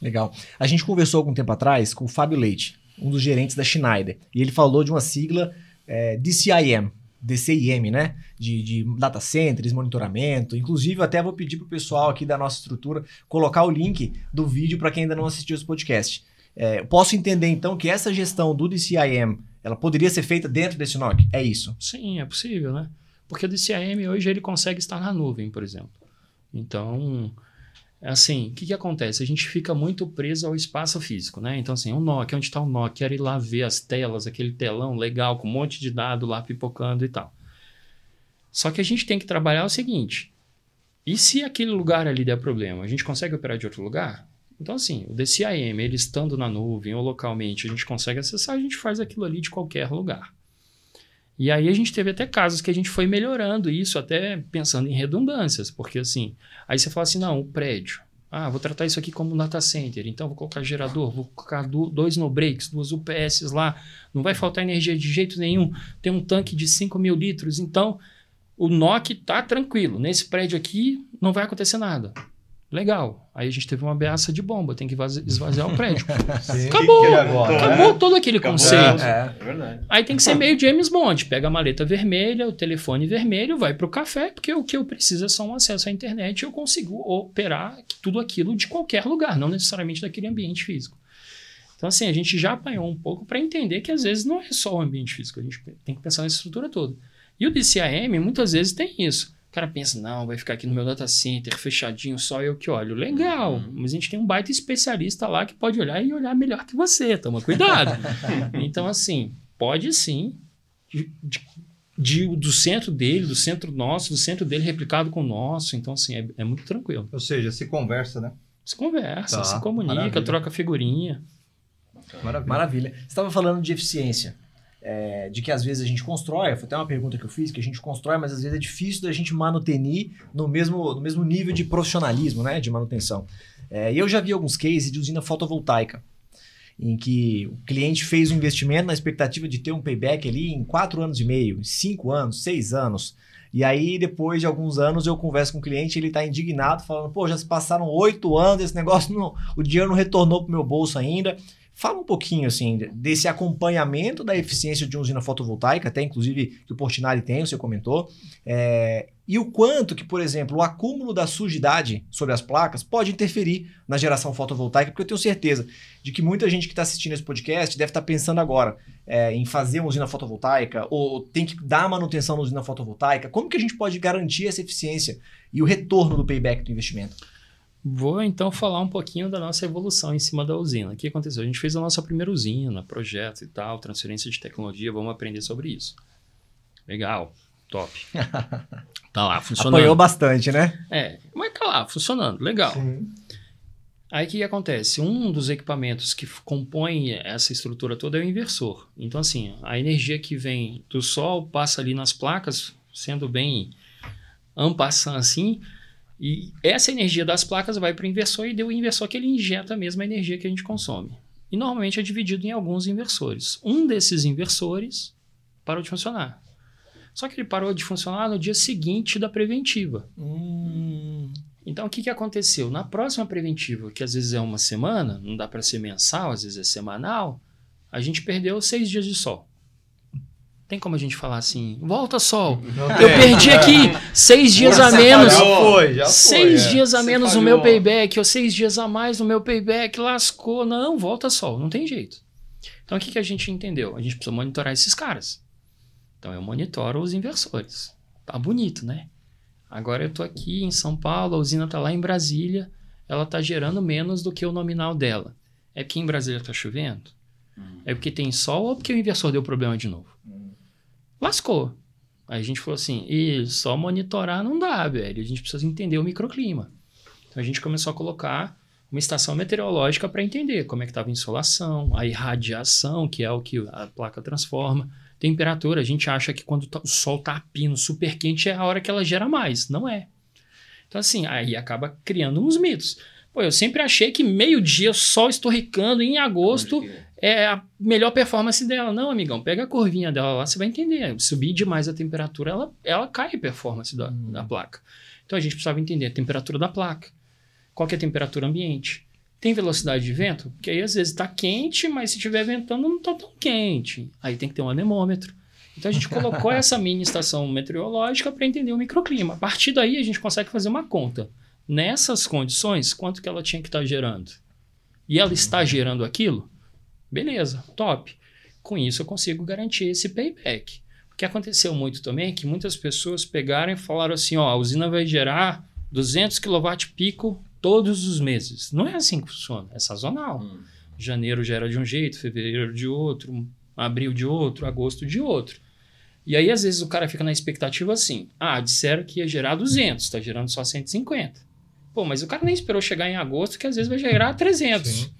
Legal. A gente conversou algum tempo atrás com o Fábio Leite, um dos gerentes da Schneider, e ele falou de uma sigla é, DCIM, DCIM, né? De, de data centers, monitoramento. Inclusive, até vou pedir pro pessoal aqui da nossa estrutura colocar o link do vídeo para quem ainda não assistiu esse podcast. É, posso entender então que essa gestão do DCIM ela poderia ser feita dentro desse NOC? É isso. Sim, é possível, né? Porque o DCIM hoje ele consegue estar na nuvem, por exemplo. Então, assim, o que, que acontece? A gente fica muito preso ao espaço físico, né? Então, assim, um NOC, onde está o NOC? Quero ir lá ver as telas, aquele telão legal, com um monte de dado lá pipocando e tal. Só que a gente tem que trabalhar o seguinte: e se aquele lugar ali der problema, a gente consegue operar de outro lugar? Então, assim, o DCIM, ele estando na nuvem ou localmente, a gente consegue acessar, a gente faz aquilo ali de qualquer lugar. E aí a gente teve até casos que a gente foi melhorando isso, até pensando em redundâncias, porque assim, aí você fala assim, não, o prédio, ah, vou tratar isso aqui como um data center, então vou colocar gerador, vou colocar do, dois no-breaks, duas UPS lá, não vai faltar energia de jeito nenhum, tem um tanque de 5 mil litros, então o NOC tá tranquilo, nesse prédio aqui não vai acontecer nada. Legal. Aí a gente teve uma ameaça de bomba, tem que vazi- esvaziar o prédio. Sim. Acabou! E agora, Acabou né? todo aquele Acabou. conceito. É. É verdade. Aí tem que ser meio James Bond. Pega a maleta vermelha, o telefone vermelho, vai para o café, porque o que eu preciso é só um acesso à internet e eu consigo operar tudo aquilo de qualquer lugar, não necessariamente daquele ambiente físico. Então, assim, a gente já apanhou um pouco para entender que às vezes não é só o ambiente físico, a gente tem que pensar nessa estrutura toda. E o DCAM muitas vezes tem isso. O cara pensa, não, vai ficar aqui no meu data center, fechadinho, só eu que olho. Legal, uhum. mas a gente tem um baita especialista lá que pode olhar e olhar melhor que você, toma cuidado. então, assim, pode sim, de, de, de, do centro dele, do centro nosso, do centro dele replicado com o nosso. Então, assim, é, é muito tranquilo. Ou seja, se conversa, né? Se conversa, tá. se comunica, Maravilha. troca figurinha. Maravilha. Maravilha. Você estava falando de eficiência. É, de que às vezes a gente constrói, foi até uma pergunta que eu fiz, que a gente constrói, mas às vezes é difícil da gente manutenir no mesmo, no mesmo nível de profissionalismo, né, de manutenção. É, eu já vi alguns cases de usina fotovoltaica, em que o cliente fez um investimento na expectativa de ter um payback ali em 4 anos e meio, 5 anos, 6 anos. E aí, depois de alguns anos, eu converso com o cliente, ele está indignado, falando, pô, já se passaram oito anos, esse negócio, não, o dinheiro não retornou para o meu bolso ainda. Fala um pouquinho, assim, desse acompanhamento da eficiência de uma usina fotovoltaica, até inclusive que o Portinari tem, você comentou, é, e o quanto que, por exemplo, o acúmulo da sujidade sobre as placas pode interferir na geração fotovoltaica, porque eu tenho certeza de que muita gente que está assistindo esse podcast deve estar tá pensando agora é, em fazer uma usina fotovoltaica, ou tem que dar manutenção na usina fotovoltaica. Como que a gente pode garantir essa eficiência e o retorno do payback do investimento? Vou então falar um pouquinho da nossa evolução em cima da usina. O que aconteceu? A gente fez a nossa primeira usina, projeto e tal, transferência de tecnologia, vamos aprender sobre isso. Legal, top. tá lá, funcionando. Apanhou bastante, né? É, mas tá lá, funcionando, legal. Sim. Aí o que acontece? Um dos equipamentos que compõe essa estrutura toda é o inversor. Então, assim, a energia que vem do sol passa ali nas placas, sendo bem ampassando assim, e essa energia das placas vai para o inversor e deu o inversor que ele injeta a mesma energia que a gente consome. E normalmente é dividido em alguns inversores. Um desses inversores parou de funcionar. Só que ele parou de funcionar no dia seguinte da preventiva. Hum. Então o que, que aconteceu? Na próxima preventiva, que às vezes é uma semana, não dá para ser mensal, às vezes é semanal, a gente perdeu seis dias de sol. Tem como a gente falar assim, volta sol. eu perdi aqui seis dias a menos. Já foi, já foi. Seis é. dias a menos no meu payback, ou seis dias a mais no meu payback, lascou. Não, volta sol, não tem jeito. Então o que, que a gente entendeu? A gente precisa monitorar esses caras. Então eu monitoro os inversores. Tá bonito, né? Agora eu tô aqui em São Paulo, a usina tá lá em Brasília, ela tá gerando menos do que o nominal dela. É porque em Brasília tá chovendo? Hum. É porque tem sol ou porque o inversor deu problema de novo? Lascou. Aí a gente falou assim, e só monitorar não dá, velho. A gente precisa entender o microclima. Então a gente começou a colocar uma estação meteorológica para entender como é que estava a insolação, a irradiação, que é o que a placa transforma, temperatura. A gente acha que quando o sol está a pino, super quente, é a hora que ela gera mais. Não é. Então, assim, aí acaba criando uns mitos. Pô, eu sempre achei que meio-dia, sol estorricando em agosto, é a melhor performance dela. Não, amigão, pega a curvinha dela lá, você vai entender. Subir demais a temperatura, ela, ela cai a performance da, hum. da placa. Então a gente precisava entender a temperatura da placa. Qual é a temperatura ambiente? Tem velocidade de vento? Porque aí às vezes está quente, mas se estiver ventando não está tão quente. Aí tem que ter um anemômetro. Então a gente colocou essa mini estação meteorológica para entender o microclima. A partir daí a gente consegue fazer uma conta. Nessas condições, quanto que ela tinha que estar tá gerando? E ela está gerando aquilo? Beleza, top. Com isso eu consigo garantir esse payback. O que aconteceu muito também é que muitas pessoas pegaram e falaram assim, ó, a usina vai gerar 200 kW pico todos os meses. Não é assim que funciona, é sazonal. Hum. Janeiro gera de um jeito, fevereiro de outro, abril de outro, agosto de outro. E aí, às vezes, o cara fica na expectativa assim: ah, disseram que ia gerar 200, está gerando só 150. Pô, mas o cara nem esperou chegar em agosto, que às vezes vai gerar 300. Sim.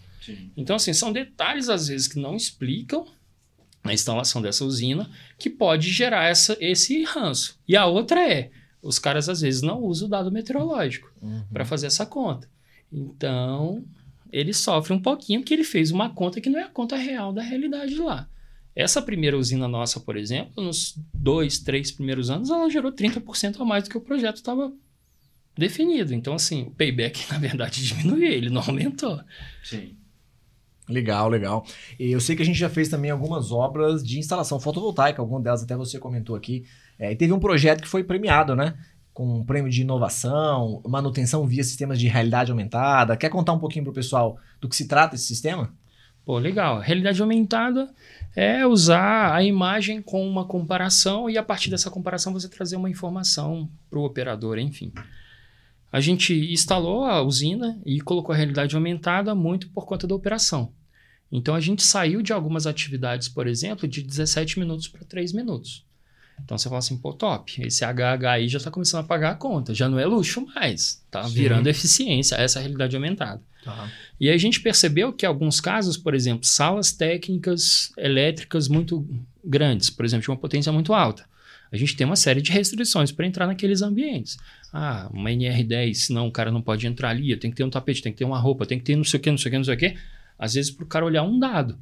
Então, assim, são detalhes, às vezes, que não explicam a instalação dessa usina que pode gerar essa, esse ranço. E a outra é, os caras, às vezes, não usam o dado meteorológico uhum. para fazer essa conta. Então, ele sofre um pouquinho porque ele fez uma conta que não é a conta real da realidade lá. Essa primeira usina nossa, por exemplo, nos dois, três primeiros anos, ela gerou 30% a mais do que o projeto estava definido. Então, assim, o payback, na verdade, diminuiu, ele não aumentou. Sim. Legal, legal. E eu sei que a gente já fez também algumas obras de instalação fotovoltaica, algumas delas até você comentou aqui. É, e teve um projeto que foi premiado, né? Com um prêmio de inovação, manutenção via sistemas de realidade aumentada. Quer contar um pouquinho para o pessoal do que se trata esse sistema? Pô, legal. Realidade aumentada é usar a imagem com uma comparação e a partir dessa comparação você trazer uma informação para o operador, enfim. A gente instalou a usina e colocou a realidade aumentada muito por conta da operação. Então a gente saiu de algumas atividades, por exemplo, de 17 minutos para 3 minutos. Então você fala assim, pô, top, esse HH aí já está começando a pagar a conta, já não é luxo mais, tá Sim. virando eficiência, essa é a realidade aumentada. Tá. E aí a gente percebeu que alguns casos, por exemplo, salas técnicas elétricas muito grandes, por exemplo, de uma potência muito alta, a gente tem uma série de restrições para entrar naqueles ambientes. Ah, uma NR10, senão o cara não pode entrar ali, tem que ter um tapete, tem que ter uma roupa, tem que ter não sei o que, não sei o que, não sei o que. Às vezes para o cara olhar um dado.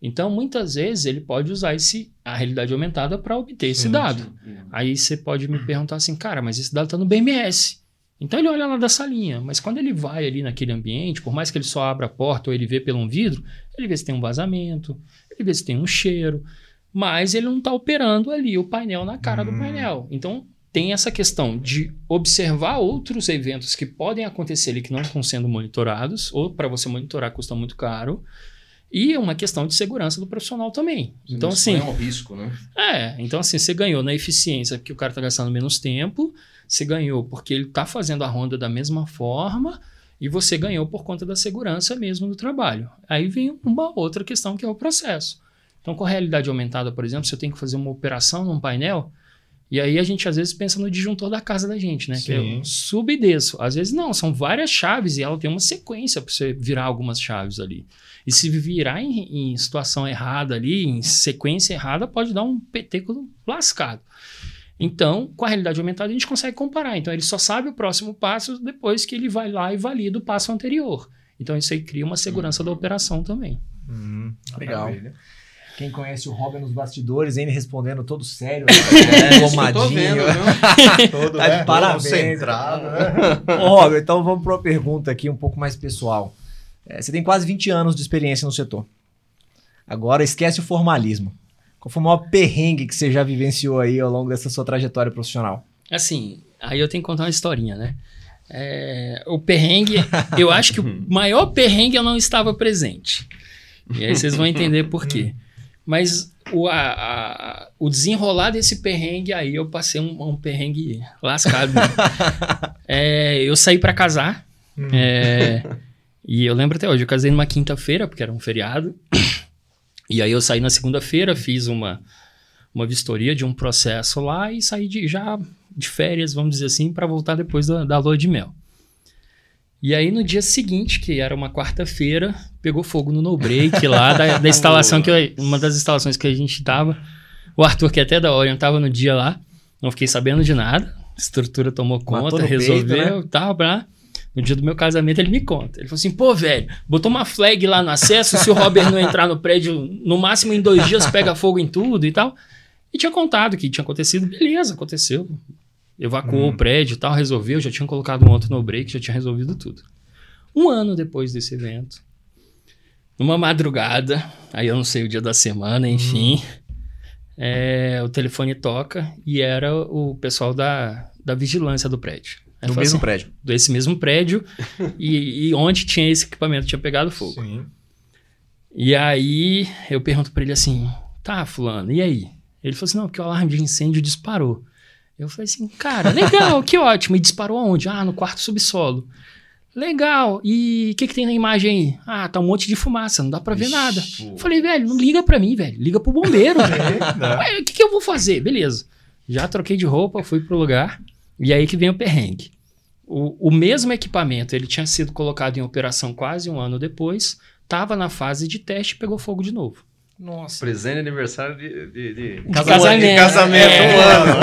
Então, muitas vezes, ele pode usar esse, a realidade aumentada para obter esse Sim, dado. Aí você pode me perguntar assim, cara, mas esse dado está no BMS. Então ele olha lá da salinha, mas quando ele vai ali naquele ambiente, por mais que ele só abra a porta ou ele vê pelo um vidro, ele vê se tem um vazamento, ele vê se tem um cheiro, mas ele não está operando ali o painel na cara do Hum. painel. Então tem essa questão de observar outros eventos que podem acontecer ali que não estão sendo monitorados, ou para você monitorar custa muito caro, e uma questão de segurança do profissional também. Então, assim. É um risco, né? É, então assim, você ganhou na eficiência porque o cara tá gastando menos tempo, você ganhou porque ele tá fazendo a ronda da mesma forma e você ganhou por conta da segurança mesmo do trabalho. Aí vem uma outra questão que é o processo. Então, com a realidade aumentada, por exemplo, se eu tenho que fazer uma operação num painel, e aí a gente às vezes pensa no disjuntor da casa da gente, né? Que Sim. eu subo e desço. Às vezes não, são várias chaves e ela tem uma sequência para você virar algumas chaves ali. E se virar em, em situação errada ali, em sequência errada, pode dar um peteco lascado. Então, com a realidade aumentada, a gente consegue comparar. Então, ele só sabe o próximo passo depois que ele vai lá e valida o passo anterior. Então, isso aí cria uma segurança da operação também. Hum, legal. Maravilha. Quem conhece o Robin nos bastidores, ele respondendo todo sério, É, tô tomadinho. Todo, Tá de né? parabéns. Concentrado, né? Ô, Robin, então vamos para uma pergunta aqui um pouco mais pessoal. É, você tem quase 20 anos de experiência no setor. Agora esquece o formalismo. Qual foi o maior perrengue que você já vivenciou aí ao longo dessa sua trajetória profissional? Assim, aí eu tenho que contar uma historinha, né? É, o perrengue, eu acho que o maior perrengue eu não estava presente. E aí vocês vão entender por quê. Mas o, a- a- o desenrolar desse perrengue, aí eu passei um, um perrengue lascado. mesmo. É, eu saí para casar. é, e eu lembro até hoje, eu casei numa quinta-feira, porque era um feriado. E aí eu saí na segunda-feira, fiz uma, uma vistoria de um processo lá e saí de, já de férias, vamos dizer assim, para voltar depois da, da lua de mel. E aí no dia seguinte, que era uma quarta-feira, pegou fogo no no break lá da, da instalação que eu- uma das instalações que a gente tava. O Arthur, que é até da Orion, tava no dia lá, não fiquei sabendo de nada. A estrutura tomou conta, peito, resolveu, né? tal, blá. No dia do meu casamento, ele me conta. Ele falou assim: pô, velho, botou uma flag lá no acesso. Se o Robert não entrar no prédio, no máximo em dois dias pega fogo em tudo e tal. E tinha contado que tinha acontecido. Beleza, aconteceu. Evacuou o prédio e tal, resolveu. Já tinha colocado um outro no break, já tinha resolvido tudo. Um ano depois desse evento, numa madrugada, aí eu não sei o dia da semana, enfim, é, o telefone toca e era o pessoal da, da vigilância do prédio. Aí falou mesmo assim, prédio. desse mesmo prédio e, e onde tinha esse equipamento tinha pegado fogo. Sim. E aí eu pergunto pra ele assim: tá, Fulano, e aí? Ele falou assim: não, porque o alarme de incêndio disparou. Eu falei assim: cara, legal, que ótimo. E disparou aonde? Ah, no quarto subsolo. Legal. E o que, que tem na imagem aí? Ah, tá um monte de fumaça, não dá pra ver nada. Eu falei, velho, não liga pra mim, velho. Liga pro bombeiro. Né? Ué, o que, que eu vou fazer? Beleza. Já troquei de roupa, fui pro lugar. E aí que vem o perrengue. O, o mesmo equipamento, ele tinha sido colocado em operação quase um ano depois, estava na fase de teste e pegou fogo de novo. Nossa. Presente de aniversário de, de, de- casamento. De casamento, É. um ano.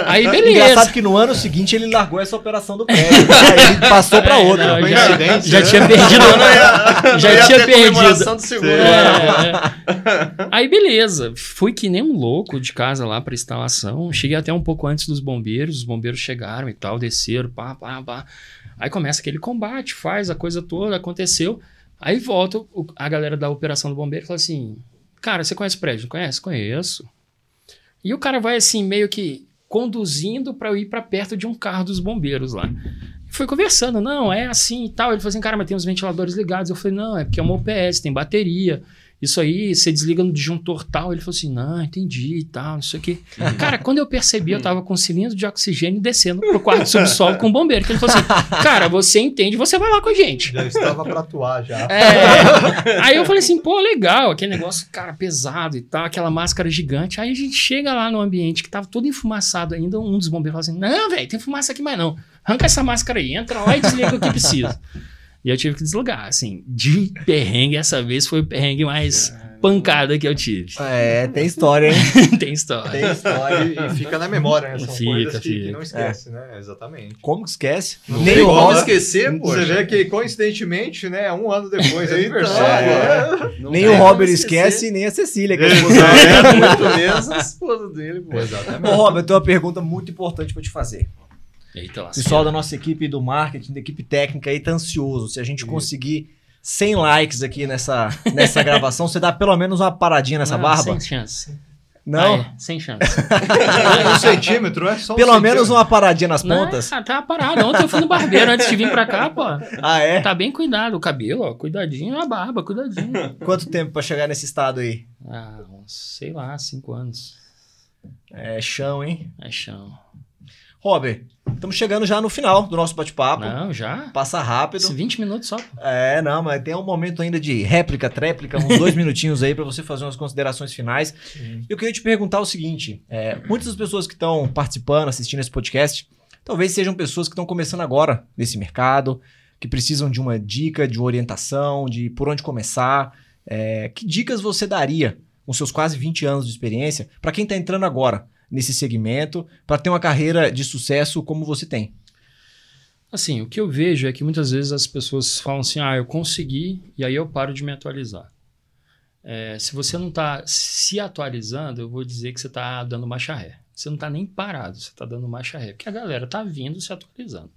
Aí, beleza. Engraçado que no ano seguinte ele largou essa operação do ele passou pra É, outra. não, já, já né? tinha perdido. Não já ia tinha perdido. do segundo. É, é. Aí, beleza. Fui que nem um louco de casa lá pra instalação. Cheguei até um pouco antes dos bombeiros. Os bombeiros chegaram e tal, desceram, pá, pá, pá. Aí começa aquele combate, faz a coisa toda, aconteceu. Aí volta o- a galera da operação do bombeiro e fala assim: Cara, você conhece o prédio? Conhece? Conheço. E o cara vai assim, meio que conduzindo pra eu ir pra perto de um carro dos bombeiros lá. Foi conversando, não, é assim e tal. Ele falou assim, cara, mas tem os ventiladores ligados. Eu falei, não, é porque é uma OPS, tem bateria. Isso aí, você desliga no disjuntor tal. Ele falou assim, não, entendi e tal, não sei o quê. cara, quando eu percebi, eu tava com um cilindro de oxigênio descendo pro quarto subsolo com o bombeiro. Que ele falou assim, cara, você entende, você vai lá com a gente. Já estava pra atuar já. É. Aí eu falei assim, pô, legal, aquele negócio, cara, pesado e tal, aquela máscara gigante. Aí a gente chega lá no ambiente que tava todo enfumaçado ainda, um dos bombeiros fala assim, não, velho, tem fumaça aqui mais não. Arranca essa máscara aí, entra lá e desliga o que precisa. E eu tive que desligar, assim, de perrengue, essa vez foi o perrengue mais pancada que eu tive. É, tem história, hein? Tem história. Tem história e fica na memória, né? São Fica, coisas que, que fica. não esquece, né? Exatamente. Como que esquece? Não Nem como esquecer, Você vê que, coincidentemente, né? Um ano depois, é aniversário. é. né? nem o Robert esquece, nem a Cecília. Que é é muito menos a esposa dele, pô. Exatamente. Ô, Robert, eu tenho uma pergunta muito importante pra te fazer. Eita, O pessoal da nossa equipe do marketing, da equipe técnica aí tá ansioso. Se a gente conseguir 100 likes aqui nessa, nessa gravação, você dá pelo menos uma paradinha nessa Não, barba? Sem chance. Não? Ah, é, sem chance. Um centímetro, é só um Pelo menos uma paradinha nas Não, pontas? ah, tá parado. Ontem eu fui no barbeiro antes de vir pra cá, pô. Ah, é? Tá bem cuidado. O cabelo, ó, cuidadinho. A barba, cuidadinho. Quanto tempo pra chegar nesse estado aí? Ah, uns, sei lá, cinco anos. É chão, hein? É chão. Robert, estamos chegando já no final do nosso bate-papo. Não, já? Passa rápido. Esse 20 minutos só. É, não, mas tem um momento ainda de réplica, tréplica, uns dois minutinhos aí pra você fazer umas considerações finais. Eu queria te perguntar o seguinte: é, muitas das pessoas que estão participando, assistindo esse podcast, talvez sejam pessoas que estão começando agora nesse mercado, que precisam de uma dica, de uma orientação, de por onde começar. É, que dicas você daria com seus quase 20 anos de experiência para quem está entrando agora nesse segmento, para ter uma carreira de sucesso como você tem? Assim, o que eu vejo é que muitas vezes as pessoas falam assim: ah, eu consegui, e aí eu paro de me atualizar. É, se você não está se atualizando, eu vou dizer que você está dando marcha ré. Você não está nem parado, você está dando marcha ré, porque a galera está vindo se atualizando.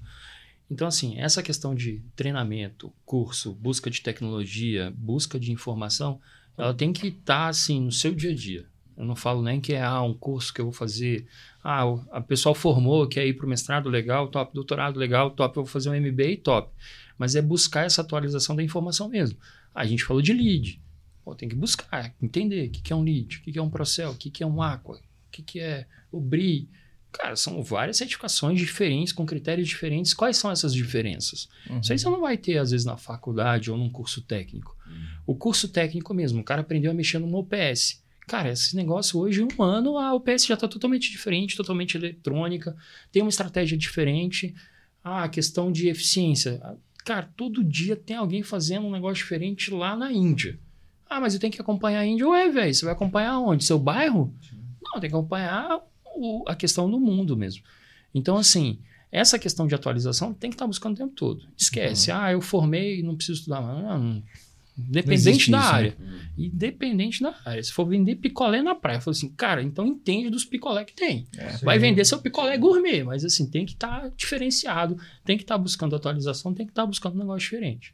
Então, assim, essa questão de treinamento, curso, busca de tecnologia, busca de informação, ela tem que estar, assim, no seu dia a dia. Eu não falo nem que é ah, um curso que eu vou fazer. Ah, o a pessoal formou, quer ir para o mestrado, legal, top, doutorado, legal, top, eu vou fazer um MBA, top. Mas é buscar essa atualização da informação mesmo. A gente falou de lead. Pô, tem que buscar, entender o que, que é um lead, o que, que é um Procel, o que, que é um Aqua, o que, que é o BRI. Cara, são várias certificações diferentes, com critérios diferentes. Quais são essas diferenças? Isso aí você não vai ter, às vezes, na faculdade ou num curso técnico. O curso técnico mesmo, o cara aprendeu a mexer numa OPS. Cara, esse negócio hoje, um ano, a OPS já está totalmente diferente, totalmente eletrônica, tem uma estratégia diferente. Ah, a questão de eficiência. Ah, Cara, todo dia tem alguém fazendo um negócio diferente lá na Índia. Ah, mas eu tenho que acompanhar a Índia. Ué, velho, você vai acompanhar onde? Seu bairro? Não, tem que acompanhar o- a questão do mundo mesmo. Então, assim, essa questão de atualização tem que estar buscando o tempo todo. Esquece, ah, eu formei e não preciso estudar mais. Não, não. Dependente da isso, né? área. Independente da área. Se for vender picolé na praia, eu falo assim, cara, então entende dos picolé que tem. Vai vender seu picolé gourmet, mas assim, tem que estar diferenciado, tem que estar buscando atualização, tem que estar buscando um negócio diferente.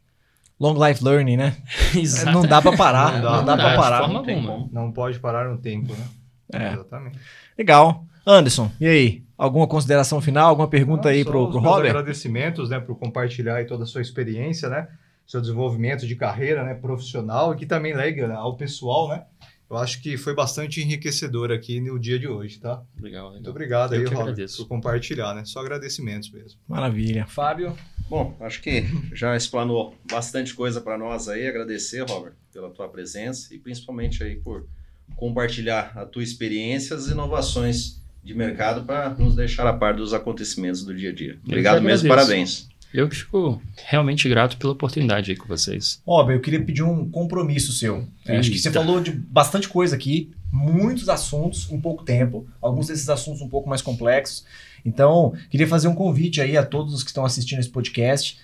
Long life learning, né? Exato. Não dá pra parar, Não não dá, dá, não dá, parar. de forma Não tem. Não pode parar no tempo, né? É. Exatamente. Legal. Anderson, e aí? Alguma consideração final, alguma pergunta aí pro meus Robert? agradecimentos, né, por compartilhar aí toda a sua experiência, né? Seu desenvolvimento de carreira, né, profissional e que também lega né, ao pessoal, né? Eu acho que foi bastante enriquecedor aqui no dia de hoje, tá? Legal, Muito legal. obrigado Eu aí, Robert, agradeço. por compartilhar, né? Só agradecimentos mesmo. Maravilha. Fábio? Bom, acho que já explanou bastante coisa para nós aí. Agradecer, Robert, pela tua presença e principalmente aí por compartilhar a tua experiência e as inovações de mercado para nos deixar a par dos acontecimentos do dia a dia. Obrigado mesmo, parabéns. Eu que fico realmente grato pela oportunidade aí com vocês. Robert, eu queria pedir um compromisso seu. É, acho que você falou de bastante coisa aqui, muitos assuntos em pouco tempo, alguns desses assuntos um pouco mais complexos. Então, queria fazer um convite aí a todos os que estão assistindo esse podcast,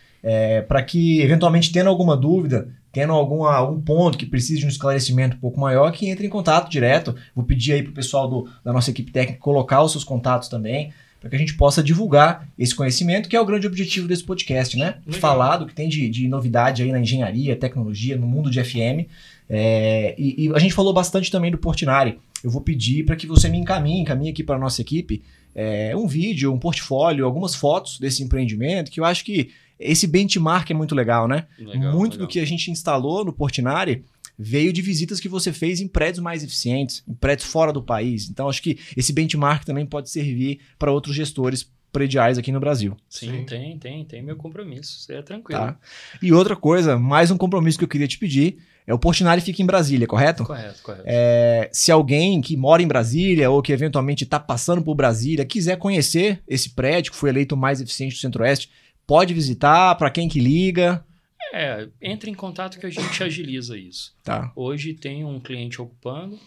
para que, eventualmente, tendo alguma dúvida, tendo alguma, algum ponto que precise de um esclarecimento um pouco maior, que entre em contato direto. Vou pedir aí para o pessoal do- da nossa equipe técnica colocar os seus contatos também, para que a gente possa divulgar esse conhecimento, que é o grande objetivo desse podcast, né? Legal. Falar do que tem de, de novidade aí na engenharia, tecnologia, no mundo de FM. É, e, e a gente falou bastante também do Portinari. Eu vou pedir para que você me encaminhe, encaminhe aqui para a nossa equipe é, um vídeo, um portfólio, algumas fotos desse empreendimento, que eu acho que esse benchmark é muito legal, né? Legal, muito legal. do que a gente instalou no Portinari veio de visitas que você fez em prédios mais eficientes, em prédios fora do país. Então, acho que esse benchmark também pode servir para outros gestores prediais aqui no Brasil. Sim, Sim. tem, tem, tem meu compromisso. Você é tranquilo. Tá? E outra coisa, mais um compromisso que eu queria te pedir, é o Portinari fica em Brasília, correto? Correto, correto. É, se alguém que mora em Brasília ou que eventualmente está passando por Brasília quiser conhecer esse prédio que foi eleito o mais eficiente do Centro-Oeste, pode visitar, para quem que liga, É, entre em contato que a gente agiliza isso. tá? Hoje tem um cliente ocupando,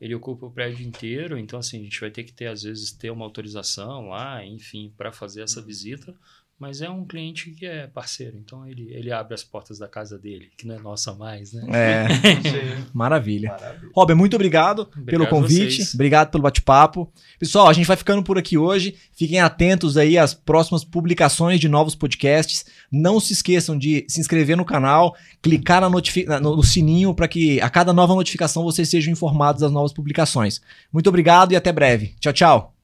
ele ocupa o prédio inteiro, então assim, a gente vai ter que ter, às vezes, ter uma autorização lá, enfim, para fazer essa visita. Mas é um cliente que é parceiro, então ele, ele abre as portas da casa dele, que não é nossa mais, né? É, maravilha. Maravilha. Robert, muito obrigado, Obrigado pelo convite, vocês. obrigado pelo bate-papo. Pessoal, a gente vai ficando por aqui hoje. Fiquem atentos aí às próximas publicações de novos podcasts. Não se esqueçam de se inscrever no canal, clicar na notifi- na- no, no sininho para que a cada nova notificação vocês sejam informados das novas publicações. Muito obrigado e até breve. Tchau, tchau.